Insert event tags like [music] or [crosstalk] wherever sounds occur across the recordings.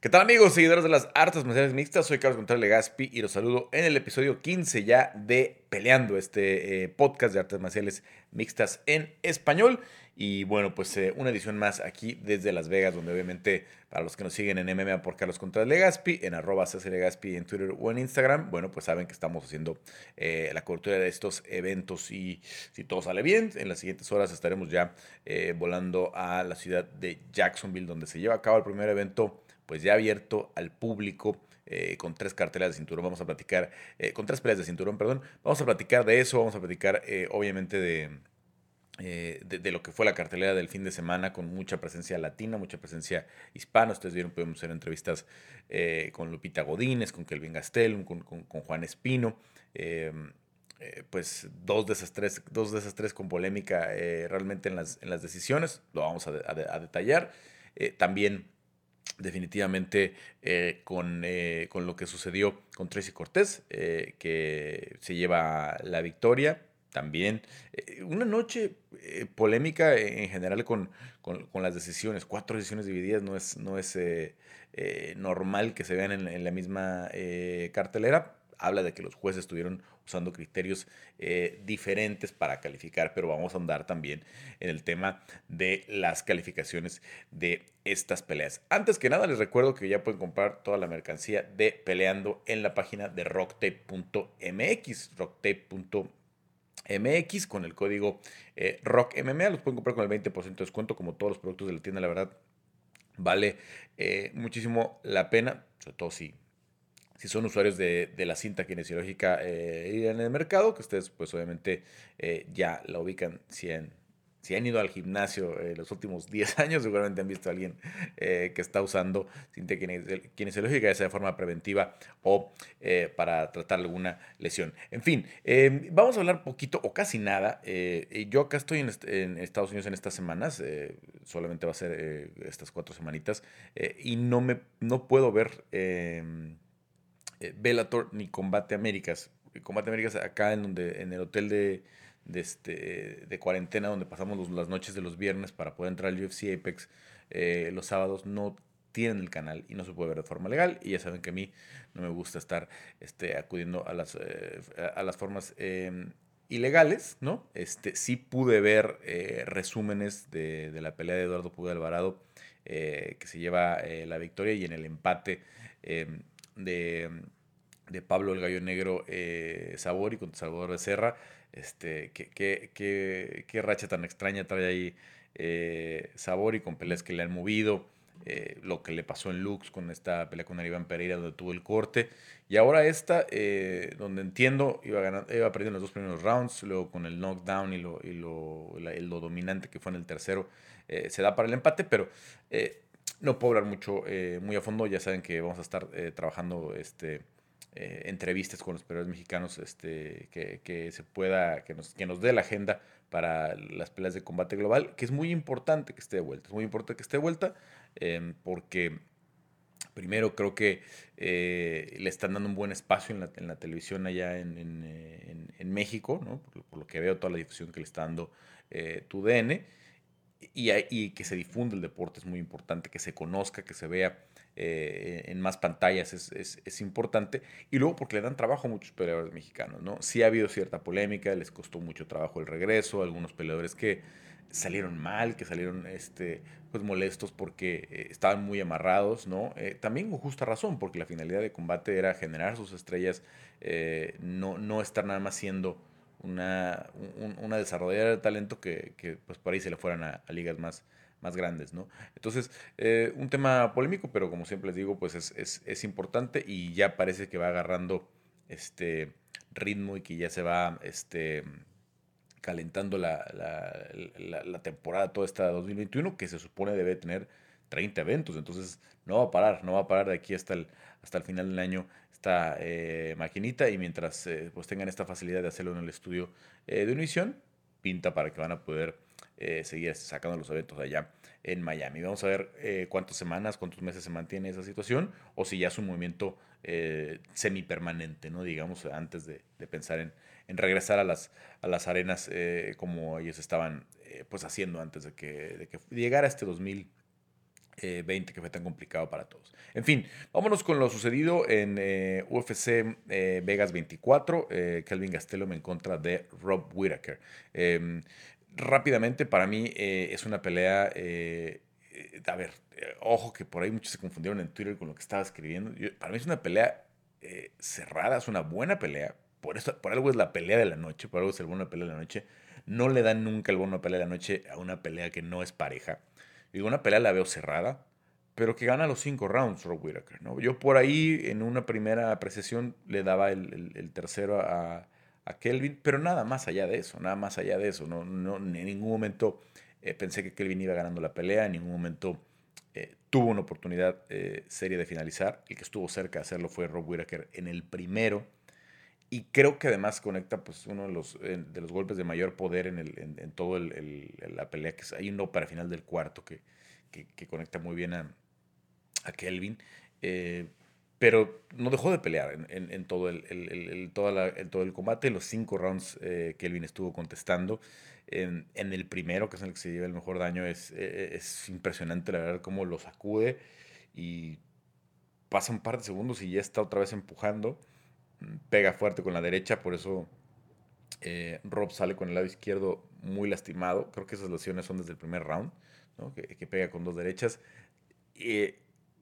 ¿Qué tal amigos, seguidores de las artes marciales mixtas? Soy Carlos González Legaspi y los saludo en el episodio 15 ya de Peleando, este eh, podcast de artes marciales mixtas en español. Y bueno, pues eh, una edición más aquí desde Las Vegas, donde obviamente para los que nos siguen en MMA por Carlos Contreras Legaspi, en arroba Legaspi en Twitter o en Instagram, bueno, pues saben que estamos haciendo eh, la cobertura de estos eventos y si todo sale bien, en las siguientes horas estaremos ya volando a la ciudad de Jacksonville, donde se lleva a cabo el primer evento pues ya abierto al público. Eh, con tres cartelas de cinturón. Vamos a platicar, eh, con tres peleas de cinturón, perdón. Vamos a platicar de eso, vamos a platicar eh, obviamente de, de, lo que fue la cartelera del fin de semana con mucha presencia latina, mucha presencia hispana. Ustedes vieron, podemos hacer entrevistas con Lupita Godínez, con Kelvin Gastel, con, Juan Espino. pues dos de esas tres, dos de esas tres con polémica realmente en las, en las decisiones. Lo vamos a detallar. también definitivamente eh, con, eh, con, lo que sucedió con Tracy Cortés, eh, que se lleva la victoria. También una noche polémica en general con, con, con, las decisiones. Cuatro decisiones divididas no es, no es normal que se vean en, en la misma cartelera. Habla de que los jueces estuvieron usando criterios eh, diferentes para calificar, pero vamos a andar también en el tema de las calificaciones de estas peleas. Antes que nada, les recuerdo que ya pueden comprar toda la mercancía de Peleando en la página de rocktape.mx, rocktape.mx con el código eh, ROCKMMA. Los pueden comprar con el 20% de descuento, como todos los productos de la tienda, la verdad. Vale eh, muchísimo la pena, sobre todo si si son usuarios de, la cinta kinesiológica eh, en el mercado, que ustedes pues obviamente eh, ya la ubican si han, si han ido al gimnasio en los últimos [laughs] 10 años, seguramente han visto a alguien eh, que está usando cinta kinesiológica, ya sea de forma preventiva o para tratar alguna lesión. En fin, vamos a hablar poquito o casi nada. yo acá estoy en, Estados Unidos en estas semanas, solamente va a ser estas cuatro semanitas, y no, me, no puedo ver eh, Bellator ni Combate Américas. Combate Américas acá en donde en el hotel de, de, este, de cuarentena donde pasamos las noches de los viernes para poder entrar al UFC Apex eh, los sábados no tienen el canal y no se puede ver de forma legal y ya saben que a mí no me gusta estar este, acudiendo a las, eh, a las formas em, ilegales, ¿no? Este, sí pude ver resúmenes de, de, la pelea de Eduardo Puga Alvarado que se lleva la victoria y en el empate em, de, de Pablo el Gallo Negro eh, Sabor y contra Salvador Becerra. Este, qué, qué, qué, racha tan extraña trae ahí eh, Sabor y con peleas que le han movido. Eh, lo que le pasó en Lux con esta pelea con Aníbal Pereira donde tuvo el corte. Y ahora esta, donde entiendo, iba, ganando, iba perdiendo los dos primeros rounds, luego con el knockdown y lo, y lo, lo dominante que fue en el tercero, se da para el empate, pero no puedo hablar mucho, eh, muy a fondo. Ya saben que vamos a estar eh, trabajando este, eh, entrevistas con los periodistas mexicanos este, que, se pueda, que nos, que nos dé la agenda para las peleas de combate global, que es muy importante que esté de vuelta. Es muy importante que esté de vuelta em, porque primero creo que le están dando un buen espacio en la, en la televisión allá en, en, en México, ¿no? por, por, lo que veo toda la difusión que le está dando tu DN y, que se difunda el deporte es muy importante, que se conozca, que se vea eh, en más pantallas es, importante. Y luego porque le dan trabajo a muchos peleadores mexicanos, ¿no? Sí ha habido cierta polémica, les costó mucho trabajo el regreso, algunos peleadores que salieron mal, que salieron este, pues molestos porque eh, estaban muy amarrados, ¿no? Eh, también con justa razón, porque la finalidad de combate era generar sus estrellas, no, no estar nada más siendo una, una desarrolladora de talento que, que, pues por ahí se le fueran a, ligas más, más grandes, ¿no? Entonces, eh, un tema polémico, pero como siempre les digo, pues es, es, es, importante y ya parece que va agarrando este ritmo y que ya se va este, calentando la, la, la, temporada toda esta 2021, que se supone debe tener 30 eventos, entonces no va a parar, no va a parar de aquí hasta el, hasta el final del año esta eh, maquinita y mientras eh, pues tengan esta facilidad de hacerlo en el estudio eh, de Univision, pinta para que van a poder seguir sacando los eventos allá en Miami. Vamos a ver cuántas semanas, cuántos meses se mantiene esa situación o si ya es un movimiento semipermanente, ¿no? digamos, antes de, pensar en, regresar a las, a las arenas como ellos estaban pues haciendo antes de que, de que llegara este 2000. 20 que fue tan complicado para todos. En fin, vámonos con lo sucedido en UFC Vegas 24, Kelvin Gastelum en contra de Rob Whittaker. Em, rápidamente, para mí es una pelea, a ver, ojo que por ahí muchos se confundieron en Twitter con lo que estaba escribiendo. para mí es una pelea cerrada, es una buena pelea, por, eso, por algo es la pelea de la noche, por algo es el bono de pelea de la noche. No le dan nunca el bono de pelea de la noche a una pelea que no es pareja. Digo, una pelea la veo cerrada, pero que gana los cinco rounds Rob Whittaker. ¿no? Yo por ahí en una primera apreciación le daba el, tercero a, Kelvin, pero nada más allá de eso, nada más allá de eso. No, no, en ningún momento eh, pensé que Kelvin iba ganando la pelea, en ningún momento eh, tuvo una oportunidad eh, seria de finalizar. El que estuvo cerca de hacerlo fue Rob Whittaker en el primero y creo que además conecta pues, uno de los, de los golpes de mayor poder en, el, en, todo el, la pelea. que Hay uno para el final del cuarto que, que, conecta muy bien a, a Kelvin. Eh, pero no dejó de pelear en, en todo, el, el, toda todo el combate. Los cinco rounds eh, Kelvin estuvo contestando. En, el primero, que es el que se lleva el mejor daño, es, e, es impresionante la verdad cómo lo sacude y pasa un par de segundos y ya está otra vez empujando pega fuerte con la derecha, por eso eh, Rob sale con el lado izquierdo muy lastimado. Creo que esas lesiones son desde el primer round, que, pega con dos derechas.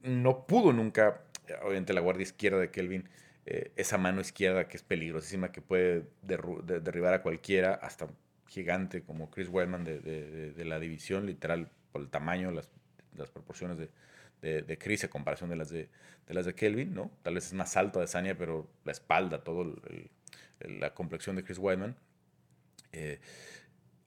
no pudo nunca, obviamente la guardia izquierda de Kelvin, eh, esa mano izquierda que es peligrosísima, que puede derribar a cualquiera, hasta gigante como Chris Weidman de, la división, literal, por el tamaño, las proporciones de, de, de Chris a comparación de las de, las de Kelvin, ¿no? Tal vez es más alto de Sania, pero la espalda, todo la complexión de Chris Weidman. Eh,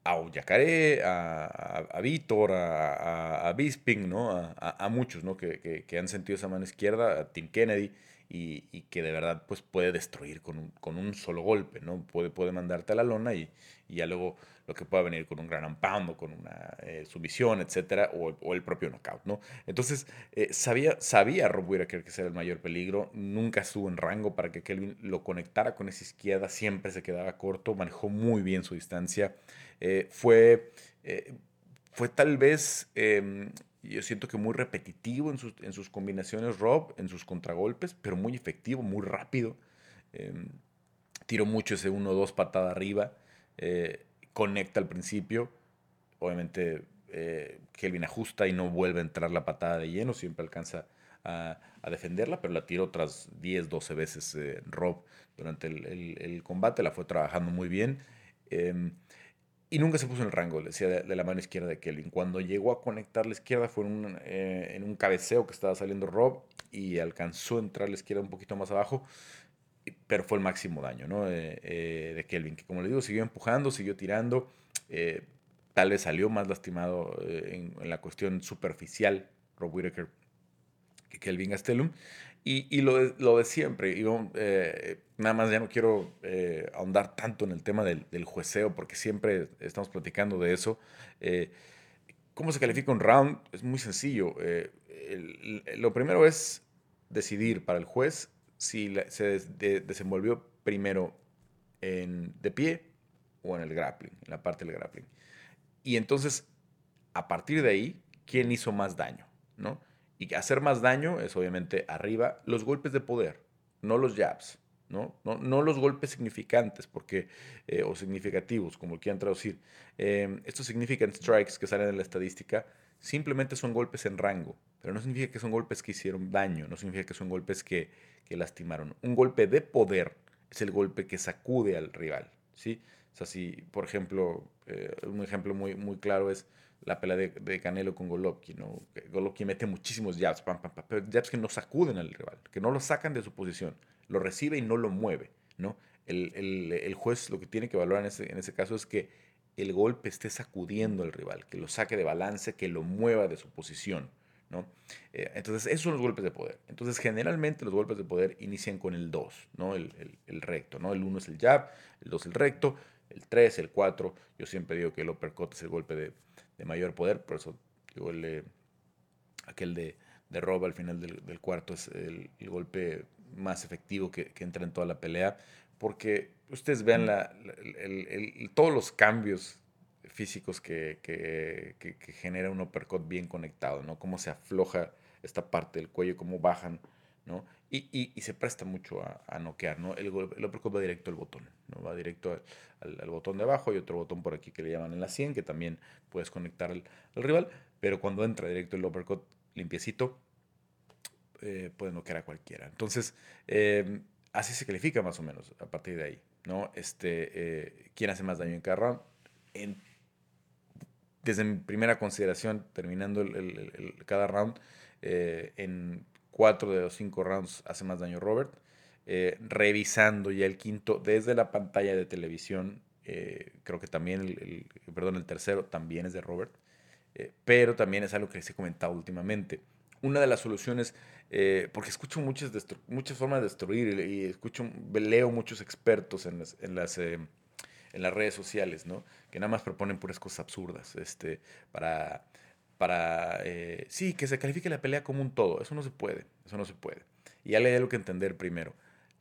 a Yacaré, a, a, Víctor, a, a, Bisping, ¿no? A, muchos, ¿no? Que, que, han sentido esa mano izquierda, a Tim Kennedy, y, y, que de verdad pues, puede destruir con un, con un solo golpe, ¿no? Puede, puede mandarte a la lona y, y ya luego lo que pueda venir con un gran pound o con una eh, sumisión, etcétera, o, el propio knockout, ¿no? Entonces, eh, sabía, sabía Rob Whittaker que era el mayor peligro, nunca estuvo en rango para que Kelvin lo conectara con esa izquierda, siempre se quedaba corto, manejó muy bien su distancia, eh, fue, fue tal vez, em, yo siento que muy repetitivo en sus, combinaciones Rob, en sus contragolpes, pero muy efectivo, muy rápido. Em, tiró mucho ese 1-2 patada arriba conecta al principio. Obviamente eh, Kelvin ajusta y no vuelve a entrar la patada de lleno, siempre alcanza a, defenderla, pero la tiró otras 10, 12 veces eh, Rob durante el, combate, la fue trabajando muy bien. Em, y nunca se puso en el rango, decía, de, la mano izquierda de Kelvin. Cuando llegó a conectar la izquierda fue en un, eh, en un cabeceo que estaba saliendo Rob y alcanzó a entrar la izquierda un poquito más abajo pero fue el máximo daño ¿no? Eh, de Kelvin, que como le digo, siguió empujando, siguió tirando, eh, tal vez salió más lastimado eh, en, la cuestión superficial Rob Whittaker que Kelvin Gastelum, y, y lo, de, lo, de, siempre, y, nada más ya no quiero ahondar tanto en el tema del, del, jueceo, porque siempre estamos platicando de eso. ¿Cómo se califica un round? Es muy sencillo. lo primero es decidir para el juez si se desenvolvió primero en, de pie o en el grappling, en la parte del grappling. Y entonces, a partir de ahí, ¿quién hizo más daño? ¿no? Y hacer más daño es obviamente arriba los golpes de poder, no los jabs. ¿no? No, los golpes significantes porque, eh, o significativos, como quieran traducir. Eh, estos significant strikes que salen en la estadística simplemente son golpes en rango, pero no significa que son golpes que hicieron daño, no significa que son golpes que, que lastimaron. Un golpe de poder es el golpe que sacude al rival, ¿sí? O sea, si, por ejemplo, eh, un ejemplo muy, muy claro es la pelea de, Canelo con Golovkin, ¿no? Golovkin mete muchísimos jabs, pam, pam, pam, pero jabs que no sacuden al rival, que no lo sacan de su posición, lo recibe y no lo mueve, ¿no? El, el, el juez lo que tiene que valorar en ese, en ese caso es que el golpe esté sacudiendo al rival, que lo saque de balance, que lo mueva de su posición. ¿No? Eh, entonces, esos son los golpes de poder. Entonces, generalmente los golpes de poder inician con el 2, ¿no? El, recto, ¿no? El 1 es el jab, el 2 el recto, el 3, el 4. Yo siempre digo que el uppercut es el golpe de, mayor poder, por eso digo el, aquel de, de roba al final del, cuarto es el, golpe más efectivo que, entra en toda la pelea porque ustedes vean todos los cambios físicos que, que, que, genera un uppercut bien conectado, ¿no? Cómo se afloja esta parte del cuello, cómo bajan, ¿no? Y, y, se presta mucho a, a noquear, ¿no? El, el, uppercut va directo al botón, ¿no? Va directo al, botón de abajo y otro botón por aquí que le llaman en la 100, que también puedes conectar al, al rival, pero cuando entra directo el uppercut limpiecito, eh, puede noquear a cualquiera. Entonces, eh, así se califica más o menos a partir de ahí, ¿no? Este, eh, ¿Quién hace más daño en cada round? En, desde mi primera consideración, terminando el, cada round, eh, en cuatro de los cinco rounds hace más daño Robert. Eh, revisando ya el quinto desde la pantalla de televisión, creo que también el, perdón, el tercero también es de Robert, pero también es algo que les he comentado últimamente una de las soluciones, eh, porque escucho muchas, muchas formas de destruir y, escucho, leo muchos expertos en las, en las, eh, en las redes sociales, ¿no? Que nada más proponen puras cosas absurdas, este, para, para, eh, sí, que se califique la pelea como un todo. Eso no se puede, eso no se puede. Y ya le hay algo que entender primero.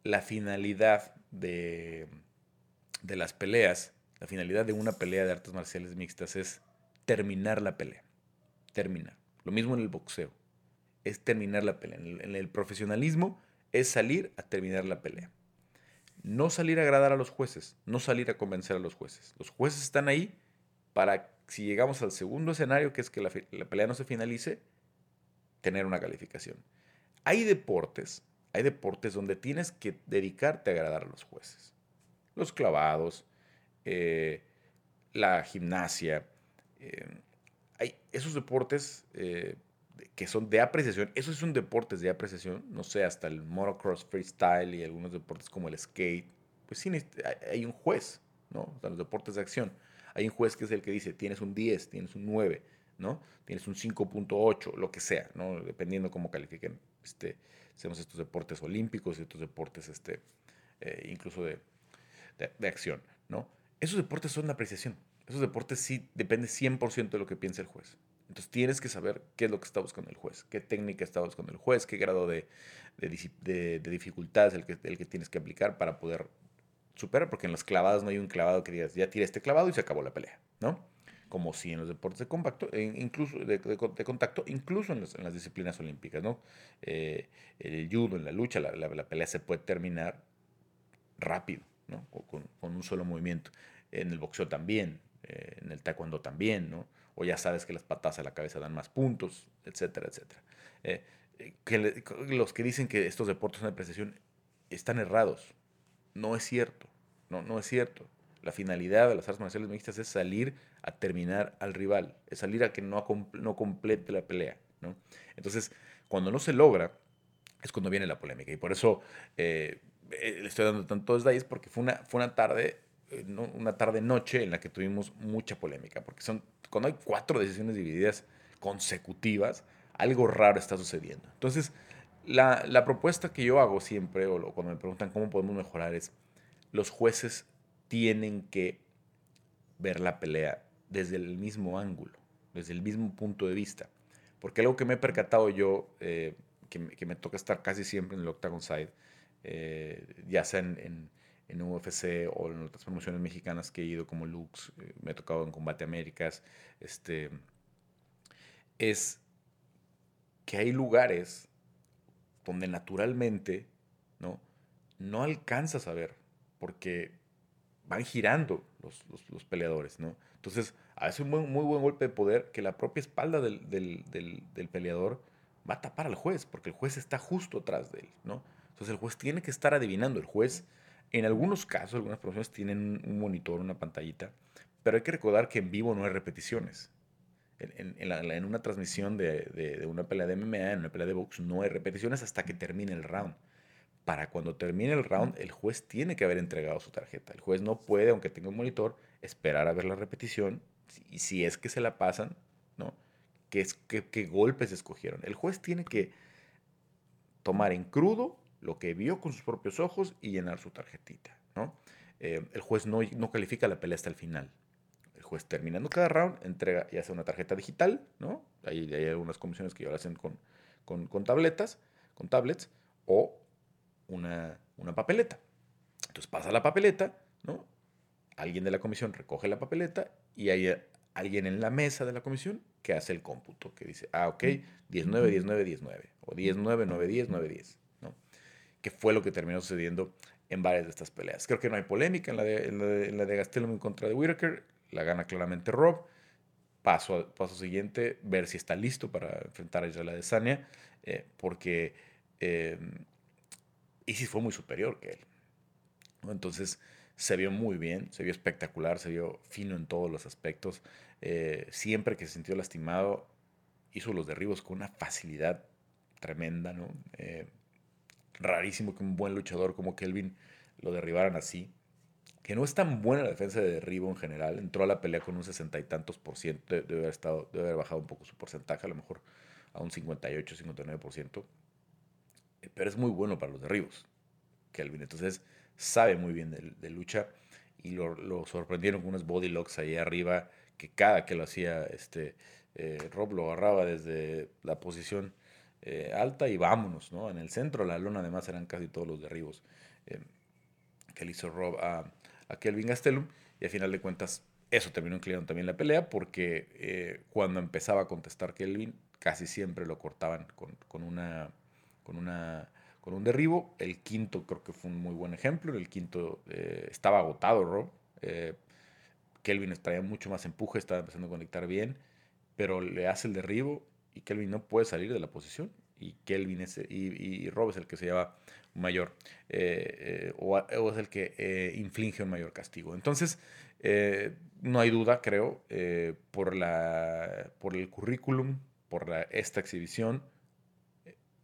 La finalidad de, de las peleas, la finalidad de una pelea de artes marciales mixtas es terminar la pelea. Terminar. Lo mismo en el boxeo es terminar la pelea. En el, profesionalismo es salir a terminar la pelea. No salir a agradar a los jueces, no salir a convencer a los jueces. Los jueces están ahí para, si llegamos al segundo escenario, que es que la, pelea no se finalice, tener una calificación. Hay deportes, hay deportes donde tienes que dedicarte a agradar a los jueces. Los clavados, eh, la gimnasia. Eh, hay esos deportes eh, que son de apreciación. Esos son deportes de apreciación. No sé, hasta el motocross freestyle y algunos deportes como el skate. Pues sí, hay un juez, ¿no? O sea, los deportes de acción. Hay un juez que es el que dice, tienes un 10, tienes un 9, ¿no? Tienes un 5.8, lo que sea, ¿no? Dependiendo cómo califiquen. Este, hacemos estos deportes olímpicos estos deportes, este, eh, incluso de, de, de acción, ¿no? Esos deportes son de apreciación. Esos deportes sí depende 100% de lo que piensa el juez. Entonces tienes que saber qué es lo que está buscando el juez, qué técnica está buscando el juez, qué grado de, de, dificultad es el que, el que tienes que aplicar para poder superar, porque en las clavadas no hay un clavado que digas, ya tiré este clavado y se acabó la pelea, ¿no? Como si en los deportes de, compacto, incluso de, contacto, incluso en, las disciplinas olímpicas, ¿no? Eh, el judo, en la lucha, la, la, pelea se puede terminar rápido, ¿no? Con, con, un solo movimiento. En el boxeo también, eh, en el taekwondo también, ¿no? O ya sabes que las patas a la cabeza dan más puntos, etcétera, etcétera. Eh, que los que dicen que estos deportes son de precisión están errados. No es cierto, no, no es cierto. La finalidad de las artes marciales mixtas es salir a terminar al rival, es salir a que no, no complete la pelea. ¿no? Entonces, cuando no se logra, es cuando viene la polémica. Y por eso eh, eh, le estoy dando tantos detalles, porque fue una, fue una tarde una tarde-noche en la que tuvimos mucha polémica, porque son, cuando hay cuatro decisiones divididas consecutivas, algo raro está sucediendo. Entonces, la, la propuesta que yo hago siempre, o cuando me preguntan cómo podemos mejorar, es los jueces tienen que ver la pelea desde el mismo ángulo, desde el mismo punto de vista. Porque algo que me he percatado yo, eh, que, me toca estar casi siempre en el Octagon Side, eh, ya sea en UFC o en otras promociones mexicanas que he ido como Lux, eh, me ha tocado en Combate Américas, este, es que hay lugares donde naturalmente ¿no? no alcanzas a ver, porque van girando los, los, peleadores, ¿no? Entonces, a veces un muy, buen golpe de poder que la propia espalda del, del, del, del, peleador va a tapar al juez, porque el juez está justo atrás de él, ¿no? Entonces el juez tiene que estar adivinando, el juez en algunos casos, algunas promociones tienen un monitor, una pantallita, pero hay que recordar que en vivo no hay repeticiones. En, una transmisión de, una pelea de MMA, en una pelea de box, no hay repeticiones hasta que termine el round. Para cuando termine el round, el juez tiene que haber entregado su tarjeta. El juez no puede, aunque tenga un monitor, esperar a ver la repetición y si es que se la pasan, ¿no? ¿Qué, qué golpes escogieron? El juez tiene que tomar en crudo lo que vio con sus propios ojos y llenar su tarjetita. ¿no? Eh, el juez no, no, califica la pelea hasta el final. El juez terminando cada round entrega ya sea una tarjeta digital, ¿no? Hay, hay algunas comisiones que ya lo hacen con, con, con, tabletas, con tablets, o una, una papeleta. Entonces pasa la papeleta, ¿no? Alguien de la comisión recoge la papeleta y hay alguien en la mesa de la comisión que hace el cómputo, que dice, ah, ok, 19, 19, 19, o 19, 9, 10, 9, 10, ¿no? Que fue lo que terminó sucediendo en varias de estas peleas. Creo que no hay polémica en la de, en la de, en contra de Whitaker, la gana claramente Rob. Paso, paso siguiente, ver si está listo para enfrentar a Israel Adesanya, eh, porque eh, Isis fue muy superior que él. Entonces, se vio muy bien, se vio espectacular, se vio fino en todos los aspectos. Eh, siempre que se sintió lastimado, hizo los derribos con una facilidad tremenda, ¿no? Eh, rarísimo que un buen luchador como Kelvin lo derribaran así. Que no es tan buena la defensa de derribo en general. Entró a la pelea con un sesenta y tantos por ciento. Debe haber, estado, debe haber bajado un poco su porcentaje, a lo mejor a un 58, 59 por ciento. Eh, pero es muy bueno para los derribos, Kelvin. Entonces, sabe muy bien de, lucha y lo, sorprendieron con unos body locks ahí arriba que cada que lo hacía este eh, Rob lo agarraba desde la posición eh, alta y vámonos, ¿no? En el centro la luna además eran casi todos los derribos eh, que le hizo Rob a, Kelvin Gastelum y al final de cuentas eso terminó inclinando también la pelea porque cuando empezaba a contestar Kelvin casi siempre lo cortaban con, con una con una con un derribo. El quinto creo que fue un muy buen ejemplo. El quinto eh, estaba agotado, Rob. Eh, Kelvin traía mucho más empuje, estaba empezando a conectar bien, pero le hace el derribo y Kelvin no puede salir de la posición. Y Kelvin es, y, Rob es el que se lleva mayor, eh, o, es el que inflige un mayor castigo. Entonces, no hay duda, creo, por, la, por el currículum, por esta exhibición,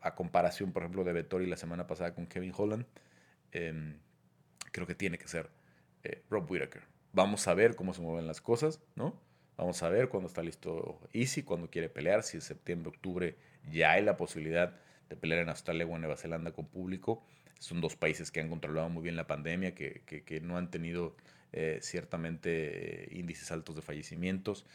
a comparación, por ejemplo, de Vettori la semana pasada con Kevin Holland, em, creo que tiene que ser eh, Rob Whittaker. Vamos a ver cómo se mueven las cosas, ¿no? Vamos a ver cuándo está listo Easy, cuándo quiere pelear, si en septiembre, octubre ya hay la posibilidad de pelear en Australia o en Nueva Zelanda con público. Son dos países que han controlado muy bien la pandemia, que, que, no han tenido eh, ciertamente eh, índices altos de fallecimientos,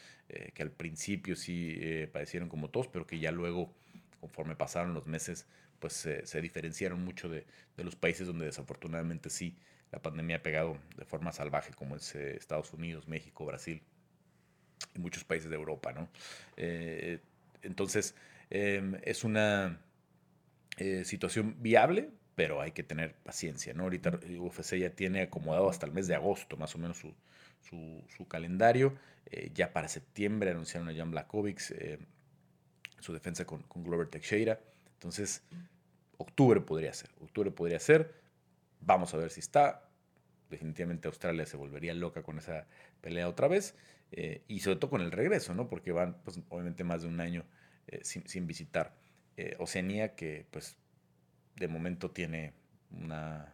que al principio sí padecieron como todos, pero que ya luego conforme pasaron los meses, pues se diferenciaron mucho de, los países donde desafortunadamente sí la pandemia ha pegado de forma salvaje, como es eh, Estados Unidos, México, Brasil y muchos países de Europa, ¿no? Eh, entonces, em, es una eh, situación viable, pero hay que tener paciencia, ¿no? Ahorita UFC ya tiene acomodado hasta el mes de agosto, más o menos, su, su, calendario. ya para septiembre anunciaron a Jan Blakovic su defensa con, con Glover Teixeira. Entonces, octubre podría ser, octubre podría ser. Vamos a ver si está. Definitivamente Australia se volvería loca con esa pelea otra vez. Eh, y sobre todo con el regreso, ¿no? Porque van, pues, obviamente, más de un año eh, sin, visitar eh, Oceanía, que, pues, de momento tiene una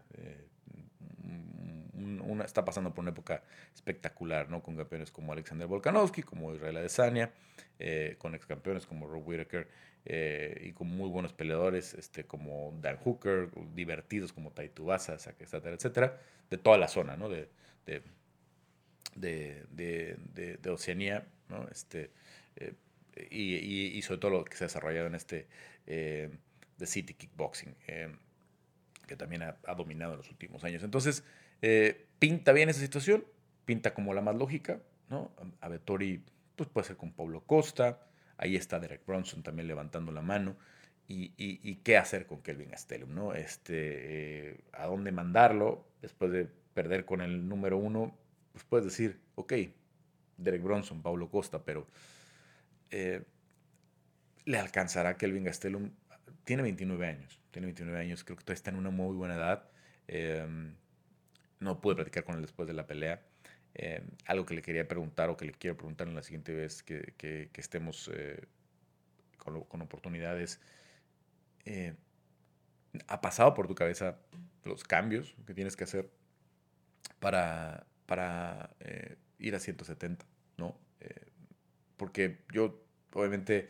está pasando por una época espectacular, ¿no? Con campeones como Alexander Volkanovski, como Israel Adesanya, con ex campeones como Rob Whittaker eh, y con muy buenos peleadores este, como Dan Hooker, divertidos como Taito etcétera, etcétera, de toda la zona, ¿no? De, de, de, Oceanía, ¿no? Este, eh, y, y, sobre todo lo que se ha desarrollado en este eh, The City Kickboxing, que también ha, dominado en los últimos años. Entonces, eh, pinta bien esa situación, pinta como la más lógica, ¿no? A Vettori pues puede ser con Pablo Costa, ahí está Derek Bronson también levantando la mano, y, qué hacer con Kelvin Gastelum, ¿no? Este, eh, ¿A dónde mandarlo después de perder con el número uno? Pues puedes decir, ok, Derek Bronson, Pablo Costa, pero eh, le alcanzará Kelvin Gastelum. Tiene 29 años, tiene 29 años, creo que todavía está en una muy buena edad. Eh, no pude platicar con él después de la pelea. Eh, algo que le quería preguntar o que le quiero preguntar en la siguiente vez que, estemos eh, con, con, oportunidades. Eh, ¿Ha pasado por tu cabeza los cambios que tienes que hacer para, para ir a 170? ¿no? porque yo, obviamente,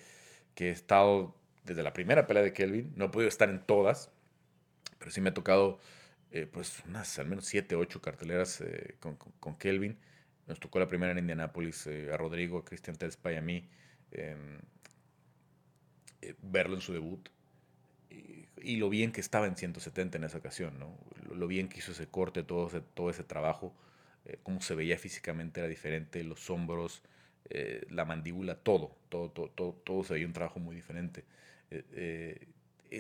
que he estado desde la primera pelea de Kelvin, no he podido estar en todas, pero sí me ha tocado eh, pues unas al menos 7, 8 carteleras eh, con, con, Kelvin. Nos tocó la primera en Indianápolis eh, a Rodrigo, a Cristian Telspay y a mí em, verlo en su debut. Y, lo bien que estaba en 170 en esa ocasión, ¿no? Lo, bien que hizo ese corte, todo ese, todo ese trabajo. Eh, cómo se veía físicamente era diferente, los hombros, eh, la mandíbula, todo, todo, todo, todo, todo se veía un trabajo muy diferente.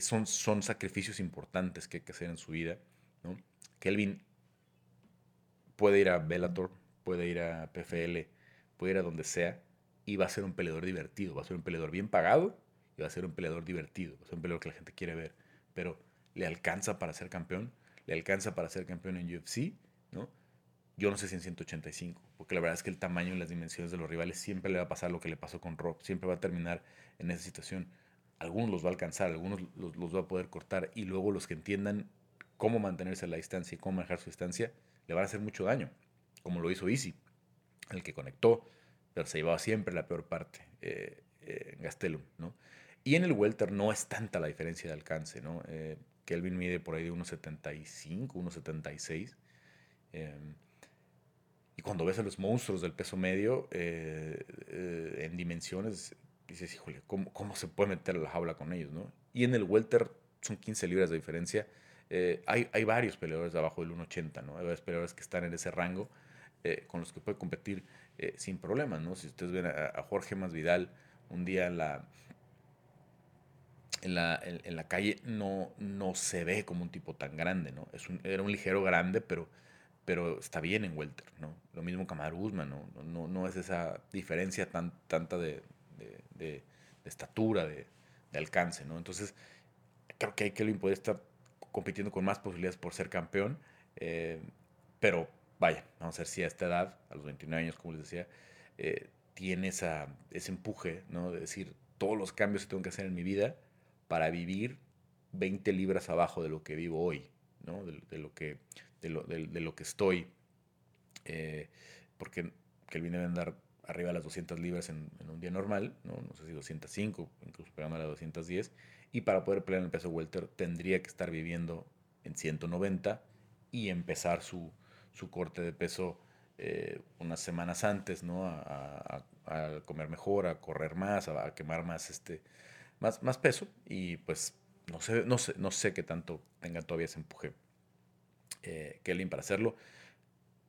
son, son sacrificios importantes que hay que hacer en su vida. ¿no? Kelvin puede ir a Bellator, puede ir a PFL, puede ir a donde sea y va a ser un peleador divertido, va a ser un peleador bien pagado y va a ser un peleador divertido, va a ser un peleador que la gente quiere ver, pero le alcanza para ser campeón, le alcanza para ser campeón en UFC, ¿no? Yo no sé si en 185, porque la verdad es que el tamaño y las dimensiones de los rivales siempre le va a pasar lo que le pasó con Rob, siempre va a terminar en esa situación. Algunos los va a alcanzar, algunos los, va a poder cortar y luego los que entiendan cómo mantenerse a la distancia y cómo manejar su distancia, le van a hacer mucho daño, como lo hizo Easy, el que conectó, pero se llevaba siempre la peor parte eh, eh, en Gastelum, ¿no? Y en el welter no es tanta la diferencia de alcance, ¿no? Eh, Kelvin mide por ahí de 1,75, 1,76. Y cuando ves a los monstruos del peso medio en dimensiones, dices, híjole, ¿cómo, ¿cómo, se puede meter a la jaula con ellos, no? Y en el welter son 15 libras de diferencia. hay, hay varios peleadores abajo del 1,80, ¿no? Hay varios peleadores que están en ese rango con los que puede competir eh, sin problemas, ¿no? Si ustedes ven a, Jorge Masvidal un día en la, en la, en, la calle, no, no se ve como un tipo tan grande, ¿no? Era un ligero grande, pero, pero está bien en welter, ¿no? Lo mismo Kamaru Usman, ¿no? No, no es esa diferencia tan, tanta de, estatura, de, alcance, ¿no? Entonces, creo que hay que puede estar compitiendo con más posibilidades por ser campeón, eh, pero vaya, vamos a ver si a esta edad, a los 29 años, como les decía, eh, tiene esa, ese empuje, ¿no? De decir, todos los cambios que tengo que hacer en mi vida para vivir 20 libras abajo de lo que vivo hoy, ¿no? De, lo, que, de, lo, de, lo que estoy. Eh, porque Kelvin debe andar arriba de las 200 libras en, un día normal, ¿no? no sé si 205, incluso pegando a las 210, y para poder pelear en el peso welter tendría que estar viviendo en 190 y empezar su, su corte de peso eh, unas semanas antes, ¿no? A, comer mejor, a correr más, a, quemar más, este, más, más peso y pues no sé, no sé, no sé qué tanto tenga todavía ese empuje eh, Kelly para hacerlo,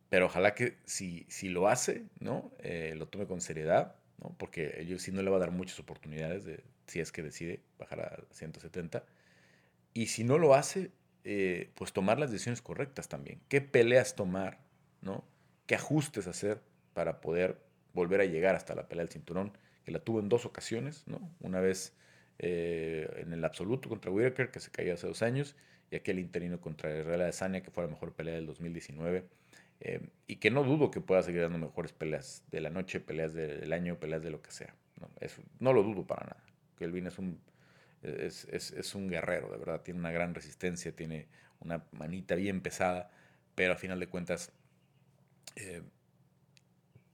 pero ojalá que si, si lo hace, ¿no? Eh, lo tome con seriedad, ¿no? Porque yo sí no le va a dar muchas oportunidades de, si es que decide bajar a 170. Y si no lo hace, eh, pues tomar las decisiones correctas también. ¿Qué peleas tomar? ¿no? ¿Qué ajustes hacer para poder volver a llegar hasta la pelea del cinturón? Que la tuvo en dos ocasiones, ¿no? Una vez eh, en el absoluto contra Whitaker, que se cayó hace dos años, y aquel interino contra Israel Adesanya, que fue la mejor pelea del 2019. Eh, y que no dudo que pueda seguir dando mejores peleas de la noche, peleas del año, peleas de lo que sea. No, no lo dudo para nada. Kelvin es un es, es, es, un guerrero, de verdad. Tiene una gran resistencia, tiene una manita bien pesada, pero a final de cuentas eh,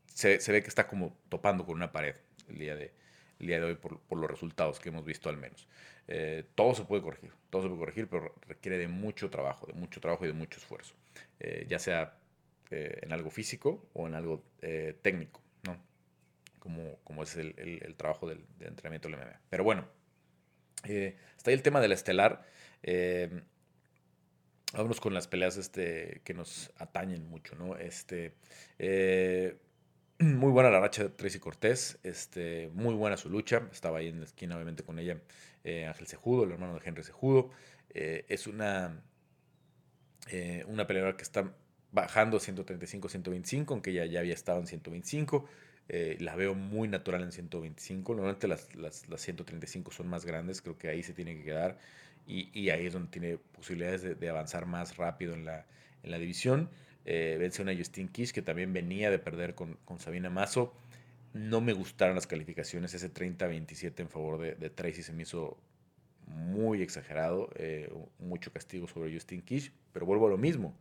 se, se, ve que está como topando con una pared el día de, el día de hoy por, los resultados que hemos visto al menos. Eh, todo se puede corregir, todo se puede corregir, pero requiere de mucho trabajo, de mucho trabajo y de mucho esfuerzo, eh, ya sea en algo físico o en algo técnico, ¿no? Como, como es el, trabajo del, del entrenamiento del MMA. Pero bueno, eh, está ahí el tema de la estelar. Eh, vámonos con las peleas este, que nos atañen mucho, ¿no? Este, eh, [clears throat] muy buena la racha de Tracy Cortés, este, muy buena su lucha. Estaba ahí en la esquina, obviamente, con ella Ángel Cejudo, el hermano de Henry Cejudo. es una, una peleadora que está bajando 135-125, aunque ella ya había estado en 125. Eh, la veo muy natural en 125. Normalmente las, las, las, 135 son más grandes, creo que ahí se tiene que quedar. Y, y ahí es donde tiene posibilidades de, de, avanzar más rápido en la, en la división. Eh, vence una Justin Kish que también venía de perder con, con Sabina Mazo. No me gustaron las calificaciones. Ese 30-27 en favor de, de, Tracy se me hizo muy exagerado. Eh, mucho castigo sobre Justin Kish. Pero vuelvo a lo mismo.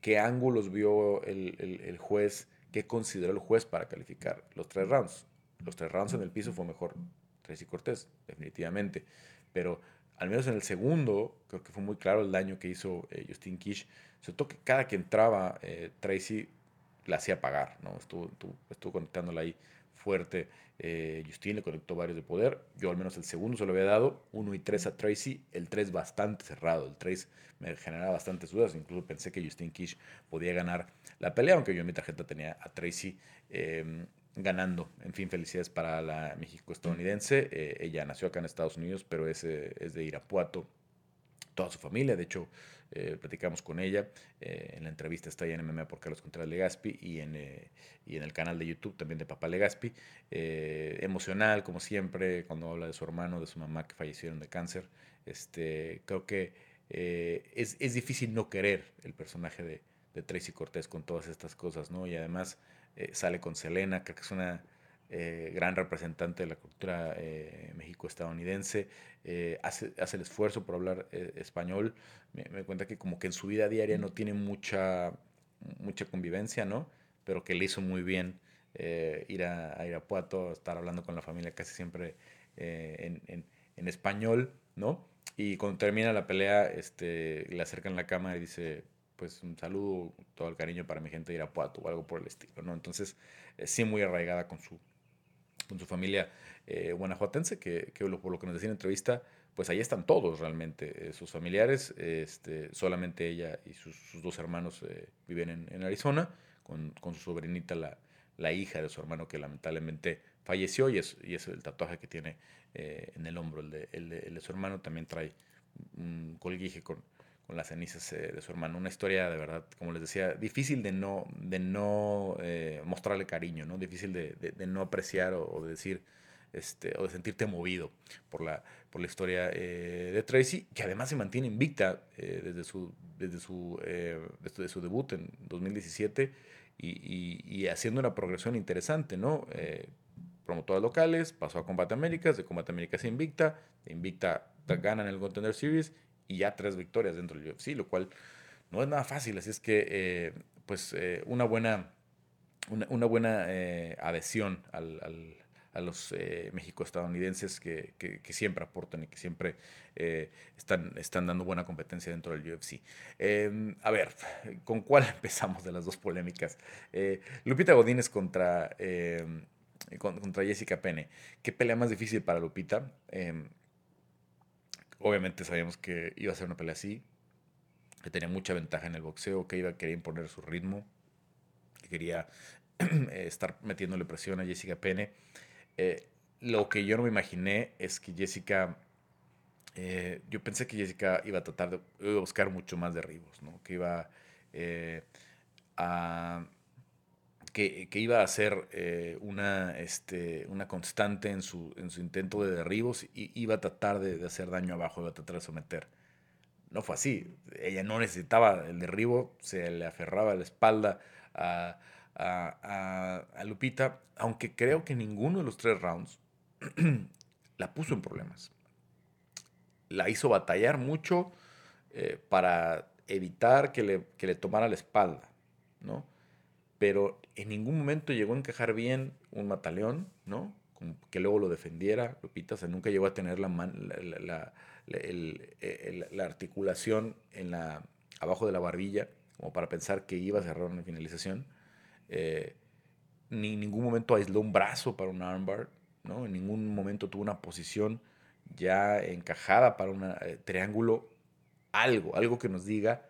¿Qué ángulos vio el, el, el juez? ¿Qué consideró el juez para calificar los tres rounds? Los tres rounds en el piso fue mejor Tracy Cortés, definitivamente. Pero al menos en el segundo, creo que fue muy claro el daño que hizo eh, Justin Kish. Sobre todo que cada que entraba eh, Tracy la hacía pagar, ¿no? Estuvo, estuvo, conectándola ahí fuerte. Eh, Justin le conectó varios de poder. Yo al menos el segundo se lo había dado. Uno y tres a Tracy. El tres bastante cerrado. El tres me generaba bastantes dudas. Incluso pensé que Justin Kish podía ganar la pelea, aunque yo en mi tarjeta tenía a Tracy em, ganando. En fin, felicidades para la México-estadounidense. Eh, ella nació acá en Estados Unidos, pero es, eh, es de Irapuato toda su familia. De hecho, eh, platicamos con ella. Eh, en la entrevista está ahí en MMA por Carlos Contreras Legaspi y en, eh, y en el canal de YouTube también de Papá Legaspi. emocional, como siempre, cuando habla de su hermano, de su mamá que fallecieron de cáncer. Este, creo que es, es, difícil no querer el personaje de, de, Tracy Cortés con todas estas cosas, ¿no? Y además sale con Selena, que es una eh, gran representante de la cultura eh, estadounidense eh, hace, hace, el esfuerzo por hablar eh, español. Me, me, cuenta que como que en su vida diaria no tiene mucha, mucha convivencia, ¿no? Pero que le hizo muy bien ir a, a, Irapuato, estar hablando con la familia casi siempre en, en, en, español, ¿no? Y cuando termina la pelea, este, le acercan la cama y dice, pues un saludo, todo el cariño para mi gente de Irapuato o algo por el estilo, ¿no? Entonces, sí muy arraigada con su, con su familia eh, guanajuatense, que, que, por lo que nos decía en entrevista, pues ahí están todos realmente, eh, sus familiares, este, solamente ella y sus, dos hermanos eh, viven en, Arizona, con, con, su sobrinita, la, la, hija de su hermano que lamentablemente falleció y es, y es el tatuaje que tiene eh, en el hombro, el de, el, de, el de, su hermano también trae un colguije con, con las cenizas de su hermano. Una historia de verdad, como les decía, difícil de no, de no mostrarle cariño, ¿no? Difícil de, de, de no apreciar o, o, de decir, este, o de sentirte movido por la, por la historia eh, de Tracy, que además se mantiene invicta eh, desde, su, desde, su, eh, desde su debut en 2017 y, y, y, haciendo una progresión interesante, ¿no? promotoras locales, pasó a Combate Américas, de Combate Américas invicta, invicta gana en el Contender Series y ya tres victorias dentro del UFC, lo cual no es nada fácil. Así es que, eh, pues, eh, una buena, una, una buena eh, adhesión al, al, a los eh, México-estadounidenses que, que, siempre aportan y que siempre están, están dando buena competencia dentro del UFC. Em, a ver, ¿con cuál [laughs] empezamos de las dos polémicas? Lupita Godínez contra, em, contra Jessica Pene. ¿Qué pelea más difícil para Lupita? Em, obviamente sabíamos que iba a ser una pelea así, que tenía mucha ventaja en el boxeo, que iba a querer imponer su ritmo, que quería [clears throat] estar metiéndole presión a Jessica Pene. Eh, lo que yo no me imaginé es que Jessica, eh, yo pensé que Jessica iba a tratar de buscar mucho más derribos, ¿no? que iba eh, a que, que, iba a ser una, este, una constante en su, en su intento de derribos y iba a tratar de, hacer daño abajo, iba a tratar de someter. No fue así. Ella no necesitaba el derribo, se le aferraba la espalda a, a, Lupita, aunque creo que ninguno de los tres rounds [clears throat] la puso en problemas. La hizo batallar mucho eh, para evitar que le, que le tomara la espalda, ¿no? pero en ningún momento llegó a encajar bien un mataleón, ¿no? que luego lo defendiera, Lupita, o sea, nunca llegó a tener la, la, articulación en la, abajo de la barbilla, como para pensar que iba a cerrar una finalización. Eh, ni en ningún momento aisló un brazo para un armbar, ¿no? En ningún momento tuvo una posición ya encajada para un eh, triángulo, algo, algo que nos diga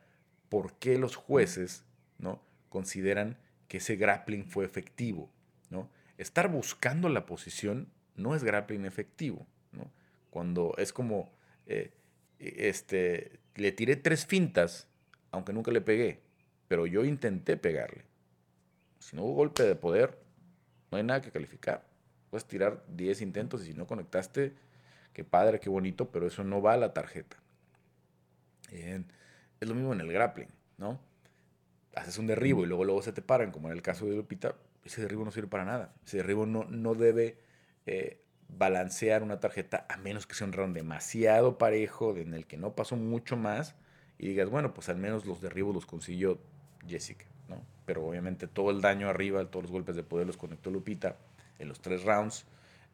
por qué los jueces, ¿no? Consideran que ese grappling fue efectivo, ¿no? Estar buscando la posición no es grappling efectivo, ¿no? Cuando es como, eh, este, le tiré tres fintas, aunque nunca le pegué, pero yo intenté pegarle. Si no hubo golpe de poder, no hay nada que calificar. Puedes tirar 10 intentos y si no conectaste, qué padre, qué bonito, pero eso no va a la tarjeta. Bien. Es lo mismo en el grappling, ¿no? haces un derribo y luego, luego se te paran, como en el caso de Lupita, ese derribo no sirve para nada. Ese derribo no, no debe eh, balancear una tarjeta a menos que sea un round demasiado parejo, en el que no pasó mucho más y digas, bueno, pues al menos los derribos los consiguió Jessica. Pero obviamente todo el daño arriba, todos los golpes de poder los conectó Lupita en los tres rounds.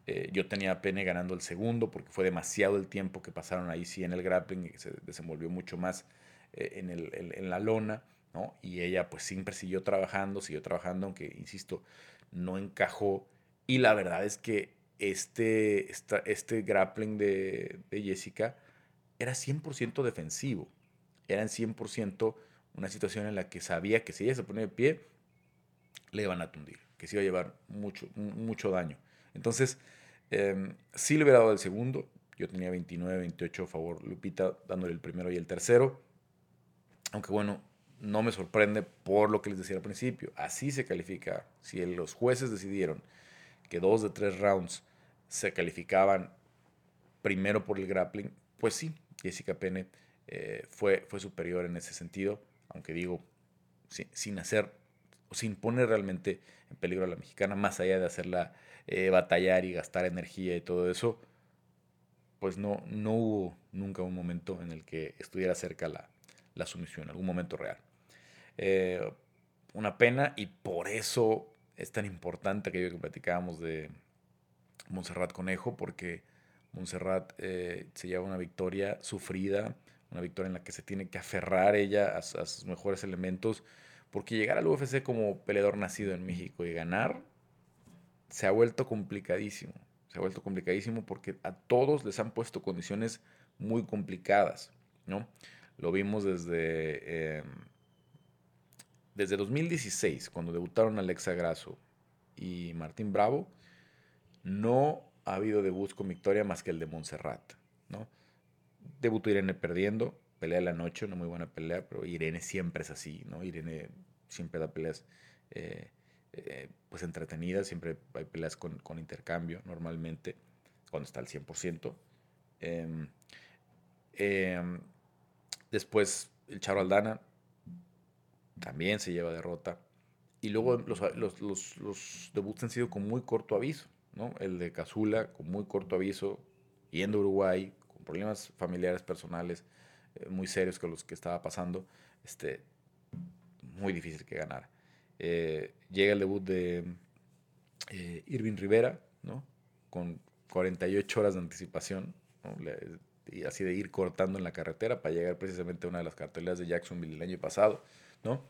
Eh, yo tenía a Pene ganando el segundo porque fue demasiado el tiempo que pasaron ahí sí en el grappling y se desenvolvió mucho más eh, en, el, en, la lona. Y ella pues siempre siguió trabajando, siguió trabajando, aunque, insisto, no encajó Y la verdad es que este, este grappling de, de Jessica era 100% defensivo. Era en 100% una situación en la que sabía que si ella se ponía de pie, le iban a tundir, que se iba a llevar mucho, mucho daño. Entonces, eh, sí le hubiera dado el segundo. Yo tenía 29, 28 a favor Lupita, dándole el primero y el tercero. Aunque bueno, no me sorprende por lo que les decía al principio. Así se califica. Si los jueces decidieron que dos de tres rounds se calificaban primero por el grappling, pues sí, Jessica Pene eh, fue, fue superior en ese sentido, aunque digo, sin hacer, sin poner realmente en peligro a la mexicana, más allá de hacerla eh, batallar y gastar energía y todo eso, pues no, no hubo nunca un momento en el que estuviera cerca la, la sumisión, algún momento real. Eh, una pena y por eso es tan importante aquello que platicábamos de Montserrat Conejo, porque Montserrat eh, se lleva una victoria sufrida, una victoria en la que se tiene que aferrar ella a, sus mejores elementos, porque llegar al UFC como peleador nacido en México y ganar se ha vuelto complicadísimo. Se ha vuelto complicadísimo porque a todos les han puesto condiciones muy complicadas, ¿no? Lo vimos desde, em, desde 2016, cuando debutaron Alexa Grasso y Martín Bravo. No ha habido debuts con victoria más que el de Montserrat. ¿no? Debutó Irene perdiendo, pelea de la noche, una muy buena pelea, pero Irene siempre es así, ¿no? Irene siempre da peleas eh, eh, pues entretenidas, siempre hay peleas con, intercambio normalmente, cuando está al 100%. Em, em, después el Charo Aldana también se lleva derrota. Y luego los, los, los, debuts han sido con muy corto aviso. El de Cazula, con muy corto aviso, yendo a Uruguay, con problemas familiares, personales, eh, muy serios con los que estaba pasando, este, muy difícil que ganara. Eh, llega el debut de eh, Irving Rivera, ¿no? Con 48 horas de anticipación, y así de ir cortando en la carretera para llegar precisamente a una de las carteleras de Jacksonville el año pasado, ¿no?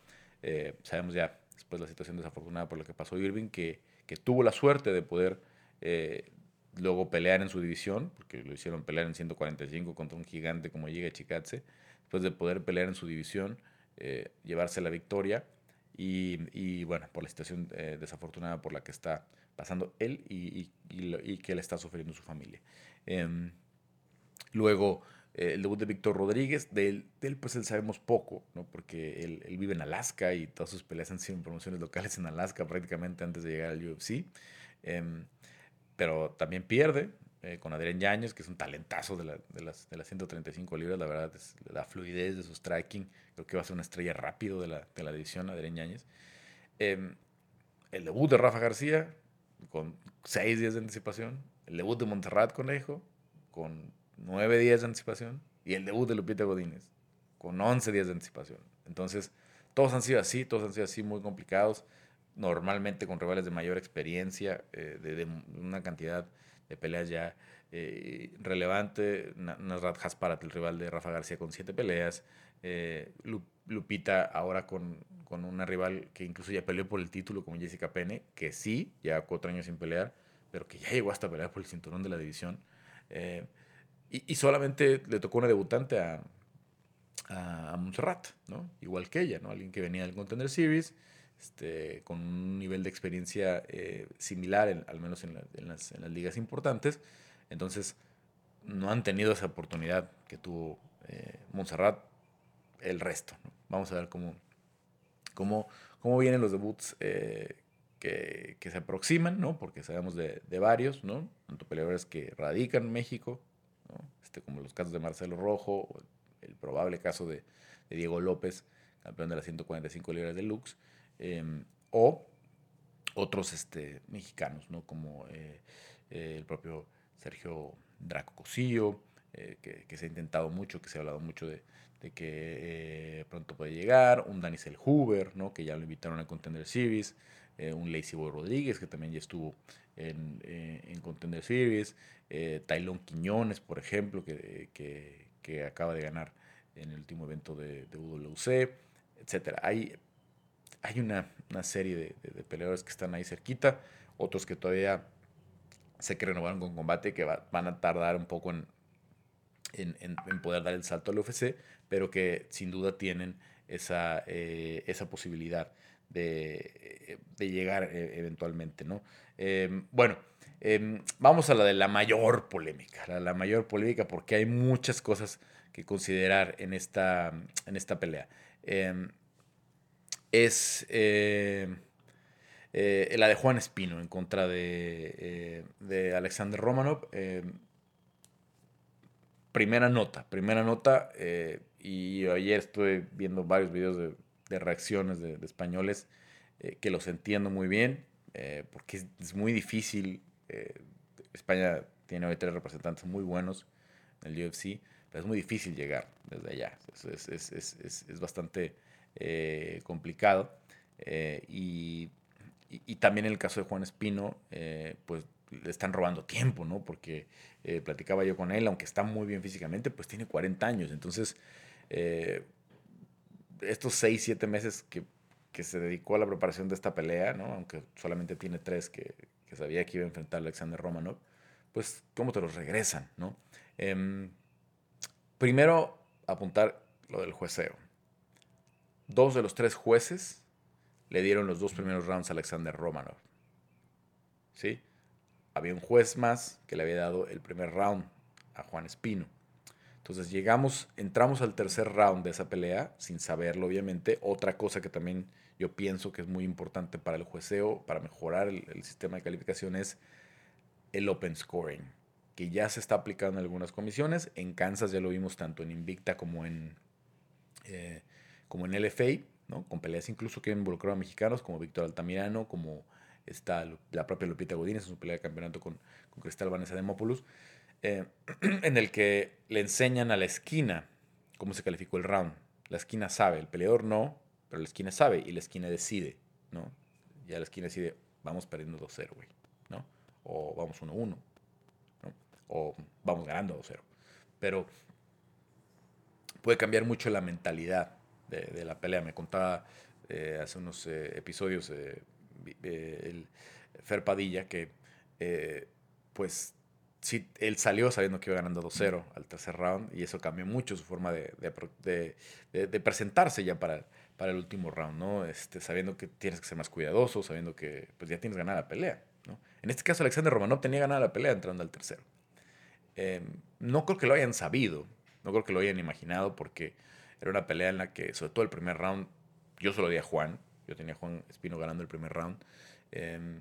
sabemos ya, después la situación desafortunada por lo que pasó Irving, que, que tuvo la suerte de poder eh, luego pelear en su división, porque lo hicieron pelear en 145 contra un gigante como Giga Chikatse, después de poder pelear en su división, eh, llevarse la victoria y, bueno, por la situación eh, desafortunada por la que está pasando él y, que él está sufriendo su familia. Em, luego, el debut de Víctor Rodríguez, de él, pues él sabemos poco, ¿no? porque él, él, vive en Alaska y todas sus peleas han sido en promociones locales en Alaska prácticamente antes de llegar al UFC. Pero también pierde eh, con Adrián Yáñez, que es un talentazo de, la, de, las, de las 135 libras, la verdad, es la fluidez de su striking, creo que va a ser una estrella rápido de la, de la división, Adrián Yáñez. Em, el debut de Rafa García, con 6 días de anticipación, el debut de Montserrat Conejo, con 9 días de anticipación, y el debut de Lupita Godínez, con 11 días de anticipación. Entonces, todos han sido así, todos han sido así muy complicados normalmente con rivales de mayor experiencia, eh, de, una cantidad de peleas ya eh, relevante. Nasrat Hasparat, el rival de Rafa García, con siete peleas. Eh, Lupita ahora con, con, una rival que incluso ya peleó por el título, como Jessica Pene, que sí, ya cuatro años sin pelear, pero que ya llegó hasta pelear por el cinturón de la división. y, solamente le tocó una debutante a, a, Montserrat, ¿no? Igual que ella, ¿no? Alguien que venía del Contender Series este, con un nivel de experiencia eh, similar, al menos en, las, ligas importantes. Entonces, no han tenido esa oportunidad que tuvo eh, Montserrat el resto. Vamos a ver cómo, cómo, cómo vienen los debuts eh, que, se aproximan, ¿no? porque sabemos de, varios, ¿no? tanto peleadores que radican en México, este, como los casos de Marcelo Rojo, o el, probable caso de, de Diego López, campeón de las 145 libras de Lux, Em, o otros este, mexicanos, ¿no? como eh, eh, el propio Sergio Draco Cosillo, eh, que, se ha intentado mucho, que se ha hablado mucho de, que pronto puede llegar, un Danisel Huber, ¿no? que ya lo invitaron a Contender Series, un Lacey Boy Rodríguez, que también ya estuvo en, en Contender Series, Tailón Quiñones, por ejemplo, que, que, acaba de ganar en el último evento de, de UWC, etc. Hay hay una, serie de, peleadores que están ahí cerquita, otros que todavía sé que renovaron con combate, que van a tardar un poco en, en, poder dar el salto al UFC, pero que sin duda tienen esa, eh, esa posibilidad de, de llegar eh, eventualmente, ¿no? Em, bueno, em, vamos a la de la mayor polémica, la, la, mayor polémica porque hay muchas cosas que considerar en esta, en esta pelea. Es eh, la de Juan Espino en contra de, de Alexander Romanov primera nota, primera nota, eh, y ayer estuve viendo varios videos de, reacciones de, españoles eh, que los entiendo muy bien, eh, porque es, muy difícil. España tiene hoy tres representantes muy buenos en el UFC, pero es muy difícil llegar desde allá. Es, es bastante complicado. Y, y, también en el caso de Juan Espino, pues le están robando tiempo, ¿no? Porque eh, platicaba yo con él, aunque está muy bien físicamente, pues tiene 40 años. Entonces, eh, estos 6, 7 meses que, se dedicó a la preparación de esta pelea, ¿no? Aunque solamente tiene 3 que, sabía que iba a enfrentar a Alexander Romanov, pues, ¿cómo te los regresan, ¿no? Em, primero, apuntar lo del jueceo. Dos de los tres jueces le dieron los dos primeros rounds a Alexander Romanov. ¿Sí? había un juez más que le había dado el primer round a Juan Espino. Entonces llegamos, entramos al tercer round de esa pelea, sin saberlo obviamente. Otra cosa que también yo pienso que es muy importante para el jueceo, para mejorar el, sistema de calificación, es el open scoring, que ya se está aplicando en algunas comisiones. En Kansas ya lo vimos tanto en Invicta como en, eh, como en LFA, ¿no? con peleas incluso que involucraron a mexicanos como Víctor Altamirano, como está la propia Lupita Godínez en su pelea de campeonato con, con Cristal Vanessa de Mópolis, eh, [clears throat] en el que le enseñan a la esquina cómo se calificó el round. La esquina sabe, el peleador no, pero la esquina sabe y la esquina decide, ¿no? Ya la esquina decide, vamos perdiendo 2-0, güey, ¿no? O vamos 1-1, ¿no? O vamos ganando 2-0. Pero puede cambiar mucho la mentalidad de, la pelea. Me contaba eh, hace unos eh, episodios eh, el Fer Padilla, que pues sí, él salió sabiendo que iba ganando 2-0 al tercer round y eso cambió mucho su forma de, de, presentarse ya para, para el último round, ¿no? Este, sabiendo que tienes que ser más cuidadoso, sabiendo que pues ya tienes ganada la pelea, ¿no? En este caso Alexander Romanov tenía ganada la pelea entrando al tercero. Em, no creo que lo hayan sabido, no creo que lo hayan imaginado porque era una pelea en la que, sobre todo el primer round, yo solo di a Juan, yo tenía a Juan Espino ganando el primer round. Eh,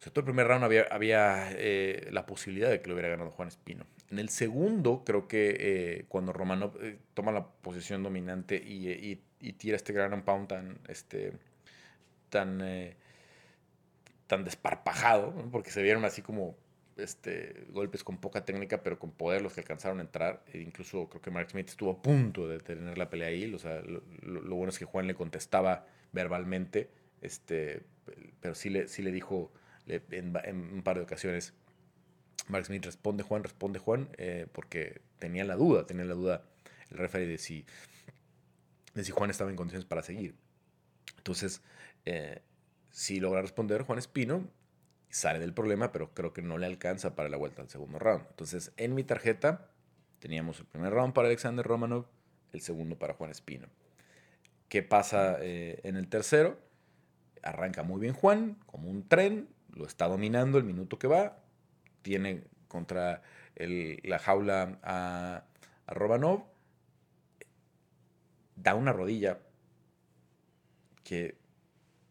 sobre todo el primer round había, había eh, la posibilidad de que lo hubiera ganado Juan Espino. En el segundo, creo que eh, cuando Romano eh, toma la posición dominante y, tira este gran pound tan, este, tan, tan desparpajado, porque se vieron así como este, golpes con poca técnica, pero con poder los que alcanzaron a entrar. E incluso creo que Mark Smith estuvo a punto de tener la pelea ahí. O sea, lo, lo bueno es que Juan le contestaba verbalmente, este, pero sí le, sí le dijo en, un par de ocasiones, Mark Smith responde Juan, responde Juan, eh, porque tenía la duda, tenía la duda el referee de si, de si Juan estaba en condiciones para seguir. Entonces, eh, si logra responder Juan Espino, sale del problema, pero creo que no le alcanza para la vuelta al segundo round. Entonces, en mi tarjeta teníamos el primer round para Alexander Romanov, el segundo para Juan Espino. ¿Qué pasa eh, en el tercero? Arranca muy bien Juan, como un tren, lo está dominando el minuto que va, tiene contra la jaula a, a Romanov, da una rodilla que,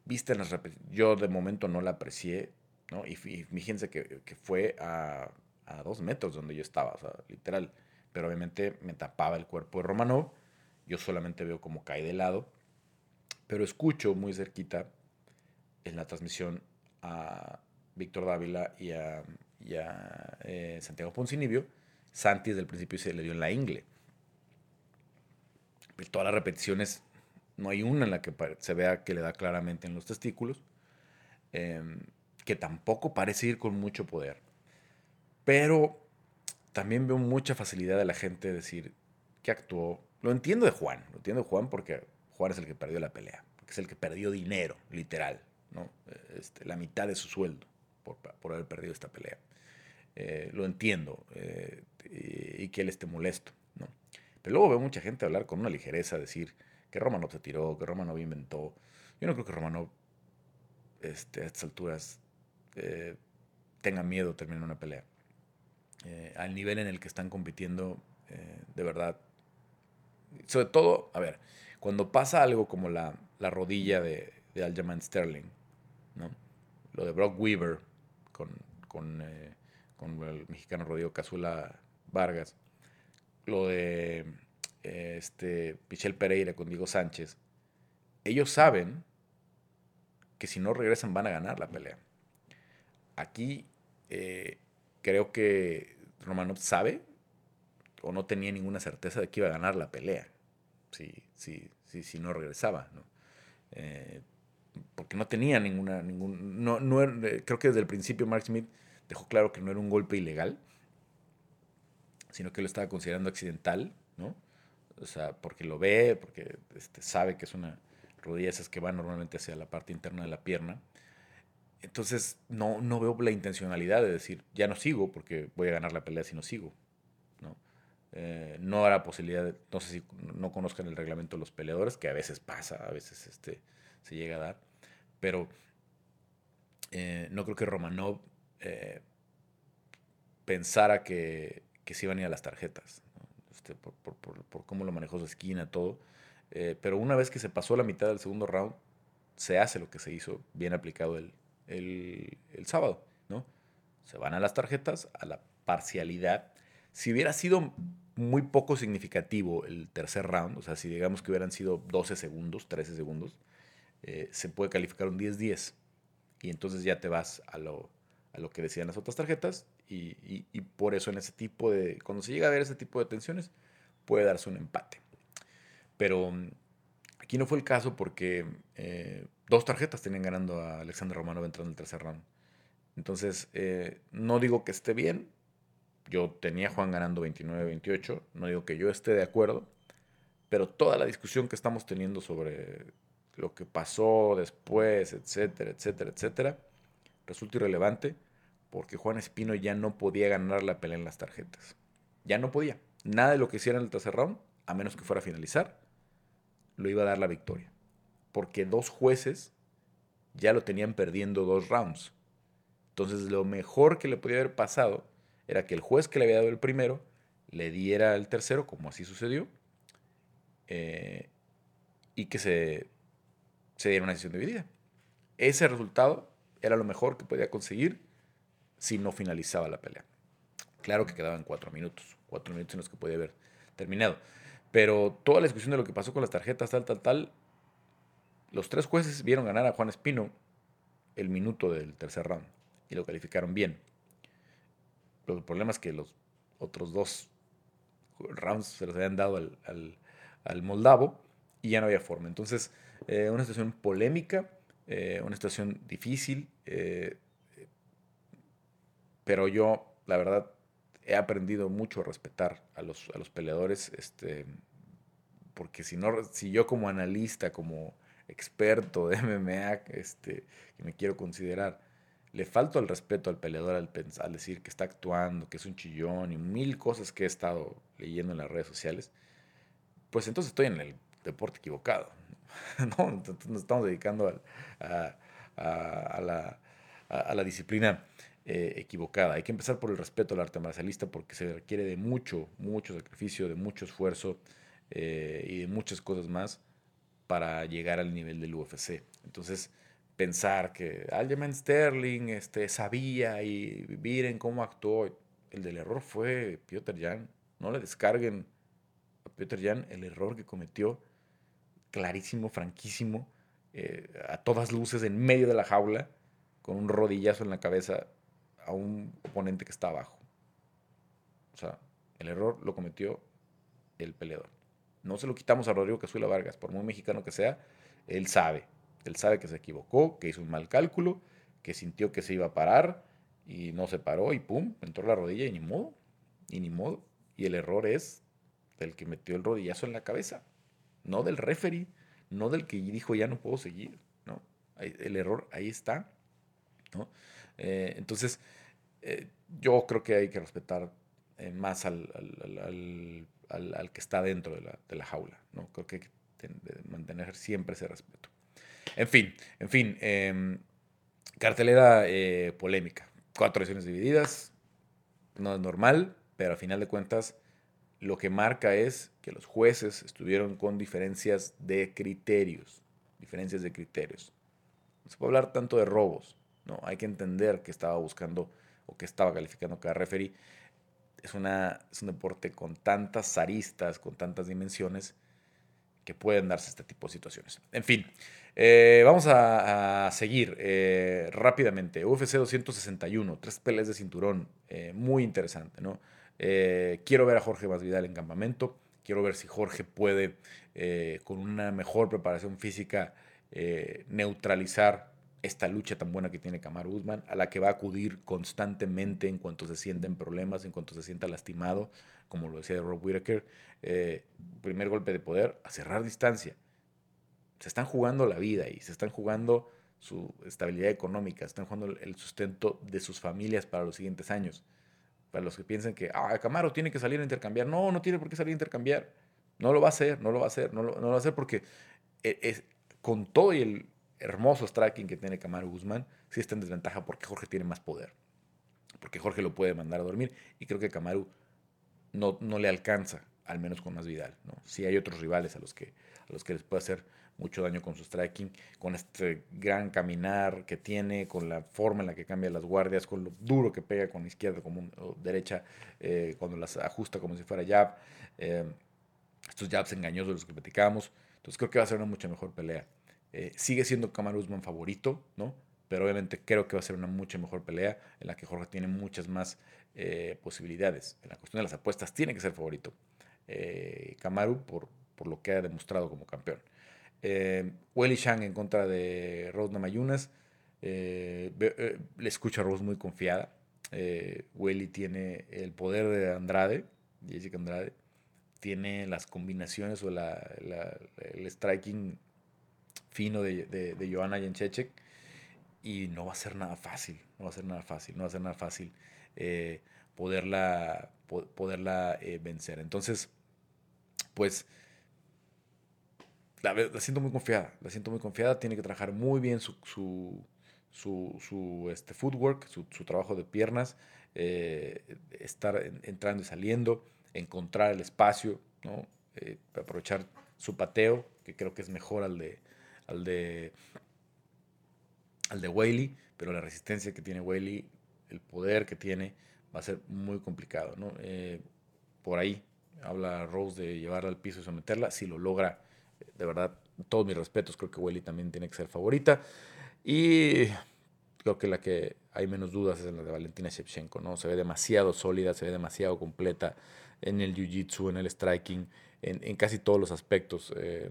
viste en las yo de momento no la aprecié, ¿no? Y, fíjense que, fue a, a, dos metros donde yo estaba, literal. Pero obviamente me tapaba el cuerpo de Romanov yo solamente veo cómo cae de lado, pero escucho muy cerquita en la transmisión a Víctor Dávila y a, eh, Santiago Poncinibio. Santi desde el principio se le dio en la ingle. Pero todas las repeticiones, no hay una en la que se vea que le da claramente en los testículos, em, que tampoco parece ir con mucho poder. Pero también veo mucha facilidad de la gente decir que actuó lo entiendo de Juan, lo entiendo de Juan porque Juan es el que perdió la pelea, es el que perdió dinero, literal, ¿no? Este, la mitad de su sueldo por, por haber perdido esta pelea. Eh, lo entiendo eh, y, que él esté molesto, ¿no? Pero luego veo mucha gente hablar con una ligereza, decir que Romanov se tiró, que Romanov inventó. Yo no creo que Romanov este, a estas alturas eh, tenga miedo terminar una pelea. al nivel en el que están compitiendo, de verdad. Sobre todo, a ver, cuando pasa algo como la, la rodilla de, de Aljamain Sterling, ¿no? lo de Brock Weaver con, con con el mexicano Rodrigo Cazula Vargas, lo de eh, este, Michel Pereira con Diego Sánchez, ellos saben que si no regresan van a ganar la pelea. Aquí eh, creo que Romanov sabe o no tenía ninguna certeza de que iba a ganar la pelea si, si, si, si no regresaba. ¿no? Eh, porque no tenía ninguna, ningún, no, no, creo que desde el principio Mark Smith dejó claro que no era un golpe ilegal, sino que lo estaba considerando accidental, ¿no? O sea, porque lo ve, porque este, sabe que es una rodilla esas que va normalmente hacia la parte interna de la pierna. Entonces, no, no veo la intencionalidad de decir, ya no sigo porque voy a ganar la pelea si no sigo. No, eh, no habrá posibilidad, no sé si no conozcan el reglamento de los peleadores, que a veces pasa, a veces este, se llega a dar, pero eh, no creo que Romanov eh, pensara que, que se iban a ir a las tarjetas, este, por, cómo lo manejó su esquina, todo. Pero una vez que se pasó la mitad del segundo round, se hace lo que se hizo bien aplicado el, el, sábado, ¿no? Se van a las tarjetas, a la parcialidad. Si hubiera sido muy poco significativo el tercer round, o sea, si digamos que hubieran sido 12 segundos, 13 segundos, eh, se puede calificar un 10-10. Y entonces ya te vas a lo, a lo que decían las otras tarjetas y, por eso en ese tipo de, cuando se llega a ver ese tipo de tensiones, puede darse un empate. Pero mm, aquí no fue el caso porque eh, dos tarjetas tenían ganando a Alexander Romanov entrando en el tercer round. Entonces, eh, no digo que esté bien, yo tenía a Juan ganando 29-28, no digo que yo esté de acuerdo, pero toda la discusión que estamos teniendo sobre lo que pasó después, etcétera, etcétera, etcétera, resulta irrelevante porque Juan Espino ya no podía ganar la pelea en las tarjetas. Ya no podía. Nada de lo que hiciera en el tercer round, a menos que fuera a finalizar, lo iba a dar la victoria. Porque dos jueces ya lo tenían perdiendo dos rounds. Entonces lo mejor que le podía haber pasado era que el juez que le había dado el primero le diera el tercero, como así sucedió, eh, y que se, se diera una decisión dividida. Ese resultado era lo mejor que podía conseguir si no finalizaba la pelea. Claro que quedaban cuatro minutos, cuatro minutos en los que podía haber terminado. Pero toda la discusión de lo que pasó con las tarjetas, tal, tal, tal, los tres jueces vieron ganar a Juan Espino el minuto del tercer round y lo calificaron bien. el problema es que los otros dos rounds se los habían dado al, moldavo y ya no había forma. Entonces, eh, una situación polémica, eh, una situación difícil. Eh, pero yo, la verdad, he aprendido mucho a respetar a los, a los peleadores, este, porque si, no, si yo como analista, como experto de [laughs] MMA, este, que me quiero considerar, le falto el respeto al peleador al, pensar, decir que está actuando, que es un chillón y mil cosas que he estado leyendo en las redes sociales, pues entonces estoy en el deporte equivocado. [laughs] ¿no? nos estamos dedicando a, a, a la disciplina eh, equivocada. Hay que empezar por el respeto al arte marcialista porque se requiere de mucho, mucho sacrificio, de mucho esfuerzo eh, y de muchas cosas más para llegar al nivel del UFC. Entonces, pensar que Aljamain Sterling este, sabía y miren cómo actuó, el del error fue Piotr Jan. No le descarguen a Piotr Jan el error que cometió, clarísimo, franquísimo, eh, a todas luces en medio de la jaula, con un rodillazo en la cabeza a un oponente que está abajo. O sea, el error lo cometió el peleador. No se lo quitamos a Rodrigo Cazuela Vargas, por muy mexicano que sea, él sabe. Él sabe que se equivocó, que hizo un mal cálculo, que sintió que se iba a parar y no se paró y pum, entró la rodilla y ni modo, y ni modo. Y el error es del que metió el rodillazo en la cabeza, no del referee, no del que dijo ya no puedo seguir, ¿no? El error ahí está, ¿no? Eh, entonces, eh, yo creo que hay que respetar eh, más al, al, que está dentro de la, de la, jaula, ¿no? Creo que hay que mantener siempre ese respeto. En fin, en fin, em, cartelera polémica. Cuatro ediciones divididas, no es normal, pero al final de cuentas lo que marca es que los jueces estuvieron con diferencias de criterios, diferencias de criterios. No se puede hablar tanto de robos, no, hay que entender que estaba buscando o que estaba calificando cada referee. Es, una, es un deporte con tantas aristas, con tantas dimensiones, que pueden darse este tipo de situaciones. En fin, eh, vamos a, seguir eh, rápidamente. UFC 261, tres peleas de cinturón, eh, muy interesante, ¿no? quiero ver a Jorge Masvidal en campamento. Quiero ver si Jorge puede, con una mejor preparación física, neutralizar esta lucha tan buena que tiene Kamaru Usman, a la que va a acudir constantemente en cuanto se sienten problemas, en cuanto se sienta lastimado, como lo decía Rob Whittaker, eh, primer golpe de poder, a cerrar distancia. Se están jugando la vida y se están jugando su estabilidad económica, están jugando el sustento de sus familias para los siguientes años. Para los que piensan que, ah, Camaro tiene que salir a intercambiar. No, no tiene por qué salir a intercambiar. No lo va a hacer, no lo va a hacer, no lo, no lo va a hacer porque eh, es, con todo y el hermoso striking que tiene Kamaru Guzmán, sí está en desventaja porque Jorge tiene más poder. Porque Jorge lo puede mandar a dormir y creo que Kamaru no, no le alcanza, al menos con más Vidal. ¿no? Hay otros rivales a los, que, a los que les puede hacer mucho daño con su striking, con este gran caminar que tiene, con la forma en la que cambia las guardias, con lo duro que pega con izquierda como o derecha, eh, cuando las ajusta como si fuera jab, eh, estos jabs engañosos de los que platicábamos. Entonces creo que va a ser una mucha mejor pelea. Eh, sigue siendo Kamaru Usman favorito, ¿no? Pero obviamente creo que va a ser una mucha mejor pelea en la que Jorge tiene muchas más eh, posibilidades. En la cuestión de las apuestas tiene que ser favorito eh, Kamaru por, por lo que ha demostrado como campeón. Eh, Welly Shang en contra de Rose Namayunas. le escucho a Rose muy confiada. Welly tiene el poder de Andrade, Jessica Andrade. Tiene las combinaciones o el striking fino de, de, de Joana Jenchechek y no va a ser nada fácil, no va a ser nada fácil, no va a ser nada fácil eh, poderla, poderla eh, vencer. Entonces, pues, la, siento muy confiada, la siento muy confiada, tiene que trabajar muy bien su, su, su, este, footwork, su, trabajo de piernas, eh, estar entrando y saliendo, encontrar el espacio, ¿no? aprovechar su pateo, que creo que es mejor al de, al de, al de Whaley, pero la resistencia que tiene Whaley, el poder que tiene, va a ser muy complicado. ¿no? Eh, por ahí habla Rose de llevarla al piso y someterla. Si lo logra, de verdad, todos mis respetos, creo que Whaley también tiene que ser favorita. Y creo que la que hay menos dudas es la de Valentina Shevchenko, ¿no? Se ve demasiado sólida, se ve demasiado completa en el jiu-jitsu, en el striking, en, casi todos los aspectos. Eh,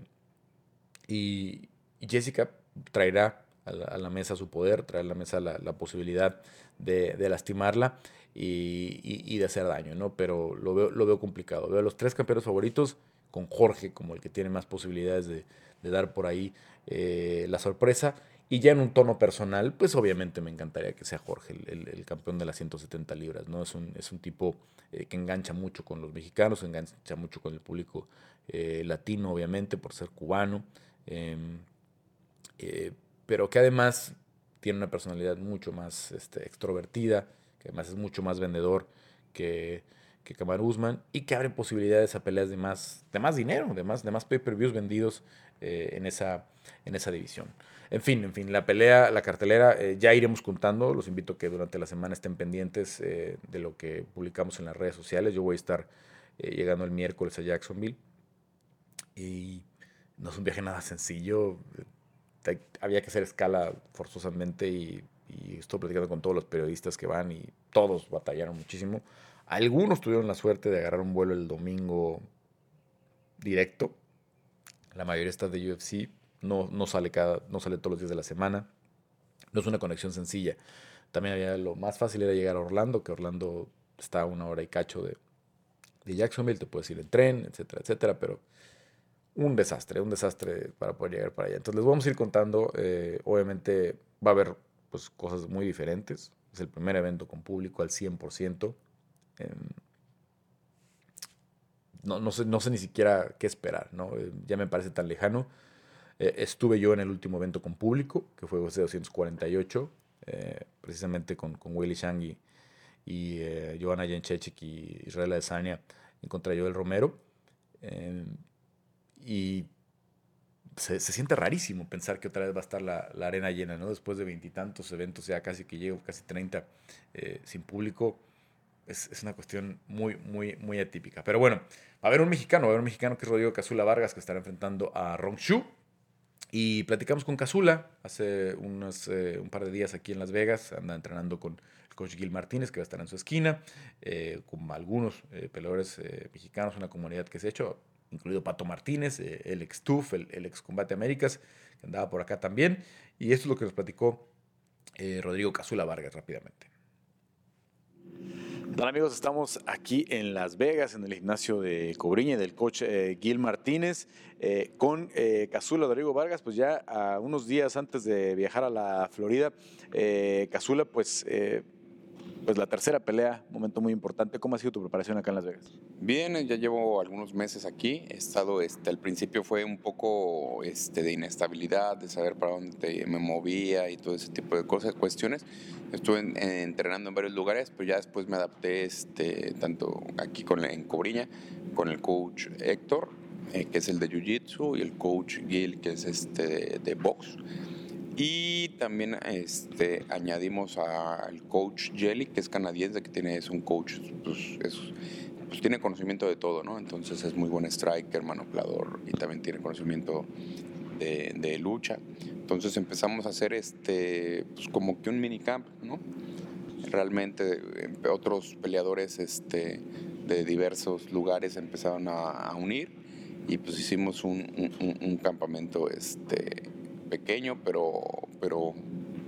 y, Jessica traerá a la, mesa su poder, traerá a la mesa la, posibilidad de, lastimarla y, de hacer daño, ¿no? Pero lo veo, lo veo complicado. Veo a los tres campeones favoritos con Jorge como el que tiene más posibilidades de, dar por ahí eh, la sorpresa. Y ya en un tono personal, pues obviamente me encantaría que sea Jorge el, campeón de las 170 libras, ¿no? Es un, es un tipo eh, que engancha mucho con los mexicanos, engancha mucho con el público eh, latino, obviamente, por ser cubano. Eh, pero que además tiene una personalidad mucho más este, extrovertida, que además es mucho más vendedor que, que Kamar Usman y que abre posibilidades a peleas de más, de más dinero, de más, de más pay-per-views vendidos eh, en, esa, en esa división. En fin, en fin, la pelea, la cartelera, eh, ya iremos contando. Los invito a que durante la semana estén pendientes de lo que publicamos en las redes sociales. Yo voy a estar llegando el miércoles a Jacksonville. Y no es un viaje nada sencillo había que hacer escala forzosamente y, estoy platicando con todos los periodistas que van y todos batallaron muchísimo. Algunos tuvieron la suerte de agarrar un vuelo el domingo directo. La mayoría está de UFC. No, no, sale cada, no sale todos los días de la semana. No es una conexión sencilla. También había lo más fácil era llegar a Orlando, que Orlando está a una hora y cacho de, de Jacksonville. Te puedes ir en tren, etcétera, etcétera. Pero un desastre, un desastre para poder llegar para allá. Entonces les vamos a ir contando, eh, obviamente va a haber pues, cosas muy diferentes, Es el primer evento con público al 100%. Em, no, no, sé, no sé ni siquiera qué esperar, ¿no? Eh, ya me parece tan lejano. Eh, estuve yo en el último evento con público, que fue ese 248, eh, precisamente con, con Willy Shang y, y Johanna Jenchechik y Israel Adesanya en contra de Joel Romero. Y se, siente rarísimo pensar que otra vez va a estar la, arena llena, ¿no? Después de veintitantos eventos, ya casi que llego, casi 30 eh, sin público. Es, una cuestión muy, muy, muy atípica. Pero bueno, va a haber un mexicano, va a haber un mexicano que es Rodrigo Cazula Vargas, que estará enfrentando a Ron Shu. Y platicamos con Cazula hace unos, eh, un par de días aquí en Las Vegas. Anda entrenando con el coach Gil Martínez, que va a estar en su esquina, eh, con algunos peleadores mexicanos, una comunidad que se ha hecho incluido Pato Martínez, eh, el ex TUF, el, ex Combate Américas, que andaba por acá también. Y esto es lo que nos platicó eh, Rodrigo Cazula Vargas rápidamente. Hola amigos, estamos aquí en Las Vegas, en el gimnasio de Cobriña del coach eh, Gil Martínez, con Cazula Rodrigo Vargas, pues ya unos días antes de viajar a la Florida, Cazula pues pues la tercera pelea, momento muy importante. ¿Cómo ha sido tu preparación acá en Las Vegas? Bien, ya llevo algunos meses aquí. He estado, este, al principio fue un poco este, de inestabilidad, de saber para dónde me movía y todo ese tipo de cosas, cuestiones. Estuve entrenando en varios lugares, pero ya después me adapté, este, tanto aquí con en Cobriña, con el coach Héctor, eh, que es el de Jiu Jitsu, y el coach Gil, que es este de, de box. Y también este, añadimos al coach Jelly, que es canadiense, que tiene, es un coach, pues, pues, tiene conocimiento de todo, ¿no? Entonces es muy buen striker, manoplador y también tiene conocimiento de, lucha. Entonces empezamos a hacer este, pues como que un minicamp, ¿no? Realmente eh, otros peleadores este, de diversos lugares empezaron a, unir y pues hicimos un, un campamento este, pequeño, pero, pero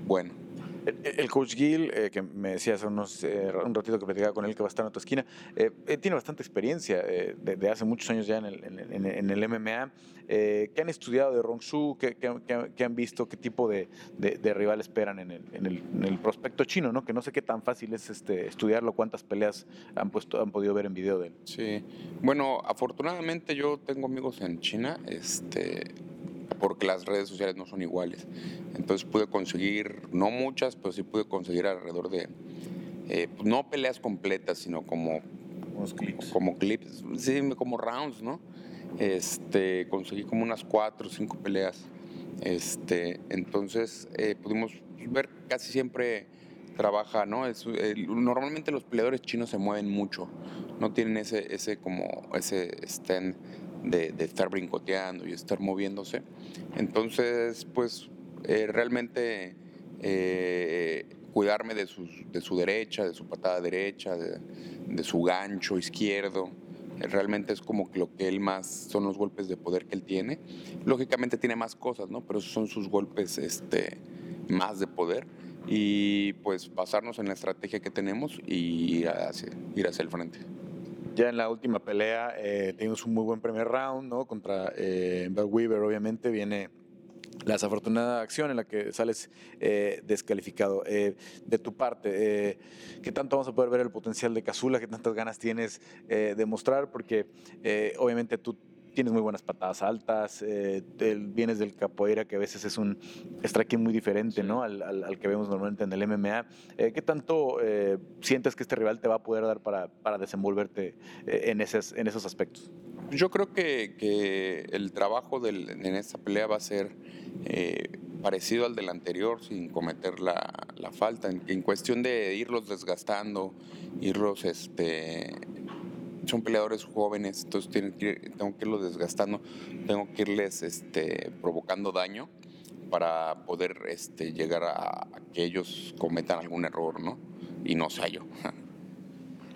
bueno. El, coach Gil, eh, que me decía hace unos, eh, un ratito que platicaba con él que va a estar en tu esquina, eh, tiene bastante experiencia de, hace muchos años ya en el, en, el MMA. ¿Qué han estudiado de Rongshu? ¿Qué, qué, han visto? ¿Qué tipo de, de, rival esperan en el, en el, prospecto chino? ¿no? Que no sé qué tan fácil es este, estudiarlo, cuántas peleas han, puesto, han podido ver en video de él. Sí, bueno, afortunadamente yo tengo amigos en China. Este, porque las redes sociales no son iguales. Entonces pude conseguir, no muchas, pero sí pude conseguir alrededor de, eh, pues, no peleas completas, sino como, clips. como clips, sí, como rounds, ¿no? Este, conseguí como unas cuatro o cinco peleas. Este, entonces eh, pudimos ver casi siempre trabaja, ¿no? Es, normalmente los peleadores chinos se mueven mucho, no tienen ese, ese como ese stand de, estar brincoteando y estar moviéndose. Entonces, pues eh, realmente eh, cuidarme de, de, su derecha, de su patada derecha, de, su gancho izquierdo. Realmente es como lo que él más, son los golpes de poder que él tiene. Lógicamente tiene más cosas, ¿no? Pero son sus golpes este, más de poder. Y pues basarnos en la estrategia que tenemos y ir hacia el frente. Ya en la última pelea eh, un muy buen primer round, ¿no? Contra eh, Weaver, obviamente, viene la desafortunada acción en la que sales eh, descalificado. Eh, de tu parte, ¿qué tanto vamos a poder ver el potencial de Cazula? ¿Qué tantas ganas tienes de mostrar? Porque obviamente tú tienes muy buenas patadas altas, eh, vienes del capoeira que a veces es un striking muy diferente ¿no? Al, al, que vemos normalmente en el MMA. Eh, ¿Qué tanto eh, sientes que este rival te va a poder dar para, para desenvolverte en, esos, en esos aspectos? Yo creo que, que el trabajo del, en esta pelea va a ser parecido al del anterior, sin cometer la, la falta, en, en, cuestión de irlos desgastando, irlos este, son peleadores jóvenes, entonces tengo que irlos desgastando, tengo que irles este, provocando daño para poder este, llegar a, que ellos cometan algún error, ¿no? Y no sea yo. [laughs]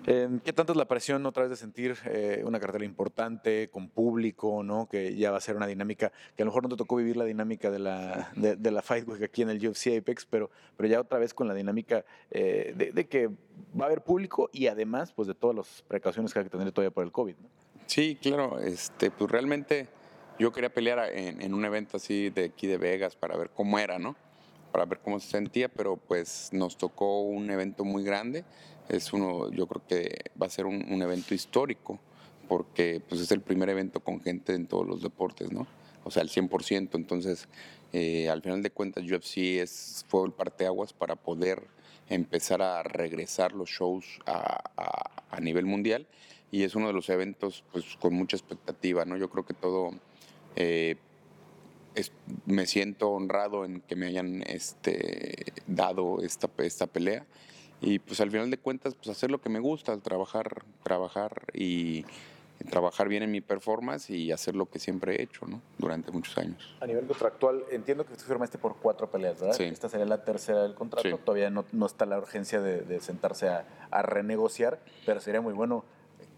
¿Qué tanto es la presión otra vez de sentir eh, una cartera importante, con público, ¿no? que ya va a ser una dinámica, que a lo mejor no te tocó vivir la dinámica de la, de, la Fight Week aquí en el UFC Apex, pero, pero ya otra vez con la dinámica eh, de, que va a haber público y además pues de todas las precauciones que hay que tener todavía por el COVID. ¿no? Sí, claro, este, pues realmente yo quería pelear en, en un evento así de aquí de Vegas para ver cómo era, ¿no? para ver cómo se sentía, pero pues nos tocó un evento muy grande. Es uno, yo creo que va a ser un, evento histórico, porque pues es el primer evento con gente en todos los deportes, ¿no? O sea, al 100%. Entonces, eh, al final de cuentas, UFC es, fue el parteaguas para poder empezar a regresar los shows a, a, nivel mundial y es uno de los eventos pues, con mucha expectativa, ¿no? Yo creo que todo eh, me siento honrado en que me hayan este, dado esta, esta pelea. Y pues al final de cuentas, pues hacer lo que me gusta, trabajar, trabajar y trabajar bien en mi performance y hacer lo que siempre he hecho, ¿no? Durante muchos años. A nivel contractual, entiendo que tú firmaste por cuatro peleas, ¿verdad? Sí. Esta sería la tercera del contrato. Todavía no, no, está la urgencia de, de sentarse a, a, renegociar, pero sería muy bueno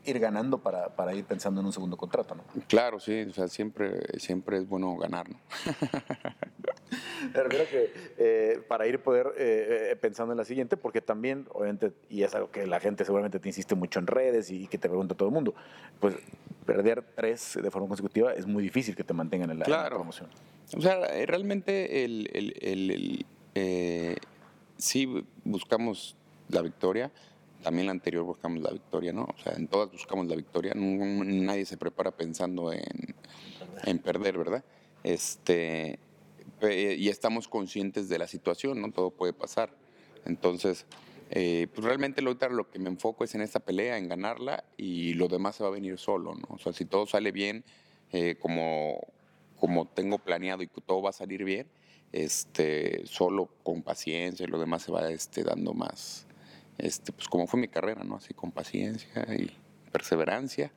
ir ganando para, para, ir pensando en un segundo contrato, ¿no? Claro, sí, o sea, siempre, siempre es bueno ganar, ¿no? [laughs] Que eh, para ir poder eh, eh, pensando en la siguiente, porque también, obviamente, y es algo que la gente seguramente te insiste mucho en redes y que te pregunta todo el mundo, pues perder tres de forma consecutiva es muy difícil que te mantengan en la, claro. promoción. O sea, realmente el, el, el, el sí buscamos la victoria, también la anterior buscamos la victoria, ¿no? O sea, en todas buscamos la victoria, nadie se prepara pensando en, en perder, ¿verdad? Este, y estamos conscientes de la situación, ¿no? Todo puede pasar. Entonces, eh, pues realmente lo, lo que me enfoco es en esta pelea, en ganarla y lo demás se va a venir solo, ¿no? O sea, si todo sale bien, eh, como, como tengo planeado y que todo va a salir bien, este, solo con paciencia y lo demás se va este, dando más, este, pues como fue mi carrera, ¿no? Así con paciencia y perseverancia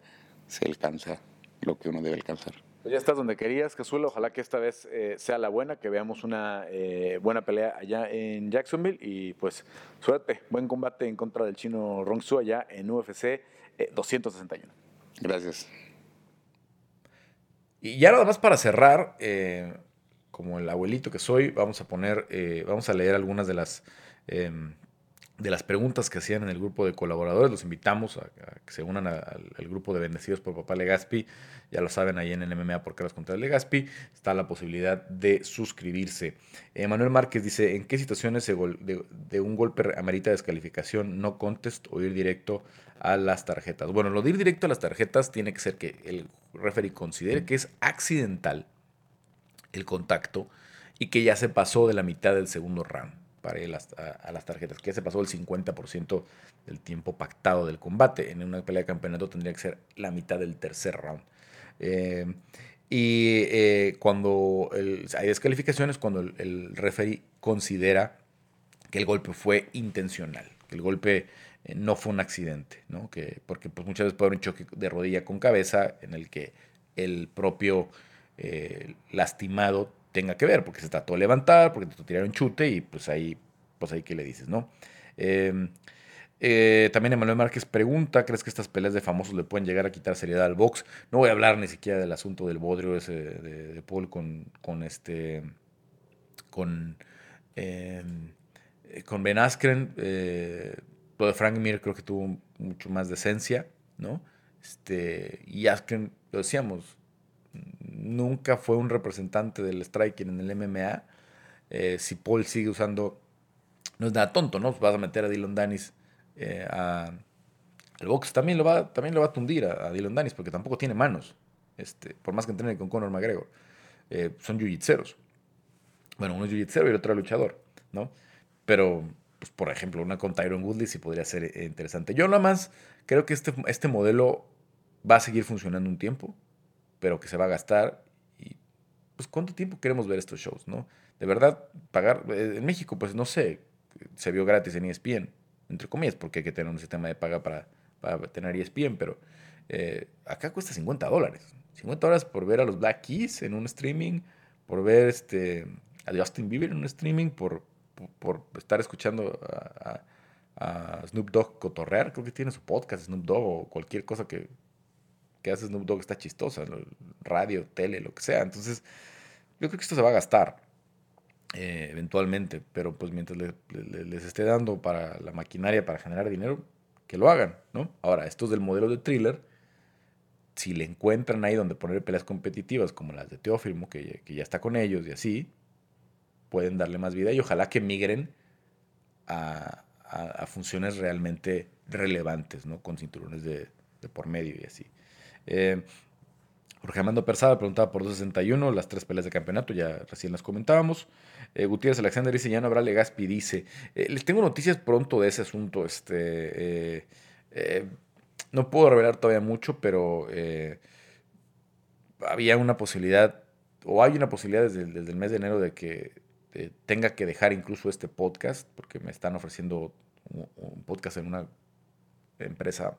se alcanza lo que uno debe alcanzar. Pues ya estás donde querías, Cazuela. Ojalá que esta vez eh, sea la buena, que veamos una eh, buena pelea allá en Jacksonville. Y pues suerte, buen combate en contra del chino Rong Su allá en UFC eh, 261. Gracias. Y ya nada más para cerrar, eh, como el abuelito que soy, vamos a poner, vamos a leer algunas de las em, de las preguntas que hacían en el grupo de colaboradores. Los invitamos a, que se unan al grupo de Bendecidos por Papá Legaspi. Ya lo saben, ahí en el MMA por Carlos contra Legaspi está la posibilidad de suscribirse. Manuel Márquez dice, ¿en qué situaciones de, de, un golpe amerita descalificación, no contest o ir directo a las tarjetas? Bueno, lo de ir directo a las tarjetas tiene que ser que el referee considere que es accidental el contacto y que ya se pasó de la mitad del segundo round para ir a, las tarjetas, que ya se pasó el 50% del tiempo pactado del combate. En una pelea de campeonato tendría que ser la mitad del tercer round. Eh, y eh, cuando hay descalificaciones, cuando el, referee considera que el golpe fue intencional, que el golpe eh, no fue un accidente, ¿no? que, porque pues, muchas veces puede haber un choque de rodilla con cabeza en el que el propio lastimado tenga que ver, porque se trató de levantar, porque te tiraron chute y pues ahí, pues ahí qué le dices, ¿no? Eh, eh, también Emanuel Márquez pregunta, ¿crees que estas peleas de famosos le pueden llegar a quitar seriedad al box? No voy a hablar ni siquiera del asunto del bodrio ese de, de Paul con, con este, con, eh, con Ben Askren. Eh, lo de Frank Mir creo que tuvo mucho más decencia, ¿no? Este, y Askren, lo decíamos, nunca fue un representante del striking en el MMA. Eh, si Paul sigue usando, no es nada tonto, ¿no? Vas a meter a Dylan Danis eh, a, al box, también lo va, también lo va a tundir a, Dylan Danis porque tampoco tiene manos. Este, por más que entrene con Conor McGregor. Eh, son jiu-jitseros. Bueno, uno es jiu y el otro es luchador, ¿no? Pero, pues, por ejemplo, una con Tyron Woodley sí podría ser interesante. Yo nada más creo que este, este modelo va a seguir funcionando un tiempo pero que se va a gastar. Y pues cuánto tiempo queremos ver estos shows, ¿no? De verdad, pagar, eh, en México, pues no sé, se vio gratis en ESPN, entre comillas, porque hay que tener un sistema de paga para, para tener ESPN, pero eh, acá cuesta 50 dólares. 50 dólares por ver a los Black Keys en un streaming, por ver este, a Justin Bieber en un streaming, por, por, estar escuchando a, a, a, Snoop Dogg cotorrear, creo que tiene su podcast Snoop Dogg o cualquier cosa que, que hace Snoop Dogg está chistosa, radio, tele, lo que sea. Entonces, yo creo que esto se va a gastar eh, eventualmente, pero pues mientras les esté dando para la maquinaria para generar dinero, que lo hagan, ¿no? Ahora, estos del modelo de thriller, si le encuentran ahí donde poner peleas competitivas como las de Teófimo, que, que ya está con ellos y así, pueden darle más vida y ojalá que migren a, funciones realmente relevantes, ¿no? Con cinturones de, por medio y así. Eh, Jorge Armando Persada preguntaba por 261, las tres peleas de campeonato, ya recién las comentábamos. Eh, Gutiérrez Alexander dice, ya no habrá Legaspi, dice. Eh, les tengo noticias pronto de ese asunto. Este, eh, no puedo revelar todavía mucho, pero había una posibilidad, o hay una posibilidad desde, el mes de enero de que tenga que dejar incluso este podcast, porque me están ofreciendo un, podcast en una empresa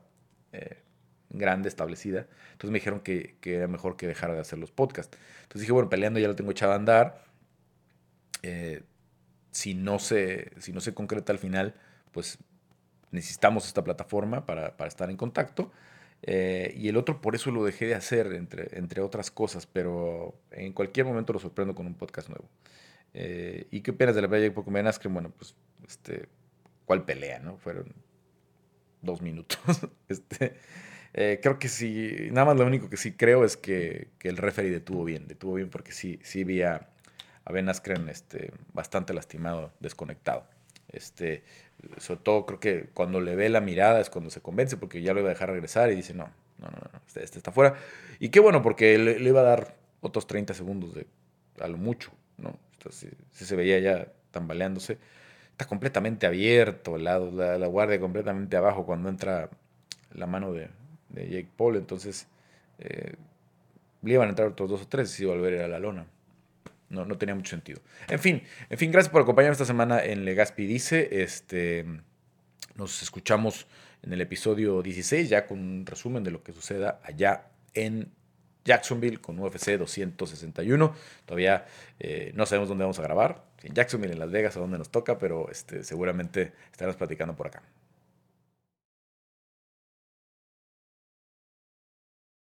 grande, establecida. Entonces me dijeron que, era mejor que dejara de hacer los podcasts. Entonces dije, bueno, peleando ya lo tengo echado a andar. Eh, si, no se, si no se concreta al final, pues necesitamos esta plataforma para, estar en contacto. Eh, y el otro, por eso lo dejé de hacer, entre, entre otras cosas, pero en cualquier momento lo sorprendo con un podcast nuevo. Eh, ¿Y qué opinas de la pelea de Poco que Bueno, pues, este, ¿cuál pelea, no? Fueron dos minutos. [laughs] este, eh, creo que sí, nada más lo único que sí creo es que, el referee detuvo bien, detuvo bien porque sí, sí vi a, Ben Askren este, bastante lastimado, desconectado. Este, sobre todo creo que cuando le ve la mirada es cuando se convence porque ya lo iba a dejar regresar y dice, no, no, no, no este, este, está fuera. Y qué bueno porque le, iba a dar otros 30 segundos de a lo mucho, ¿no? Entonces, si, se veía ya tambaleándose. Está completamente abierto, lado, la, la guardia completamente abajo cuando entra la mano de, de Jake Paul, entonces eh, le iban a entrar otros dos o tres y iba a volver a la lona. No, no tenía mucho sentido. En fin, en fin, gracias por acompañarnos esta semana en Legaspi Dice. Este, nos escuchamos en el episodio 16, ya con un resumen de lo que suceda allá en Jacksonville con UFC 261. Todavía eh, no sabemos dónde vamos a grabar. En Jacksonville, en Las Vegas, a dónde nos toca, pero este, seguramente estaremos platicando por acá.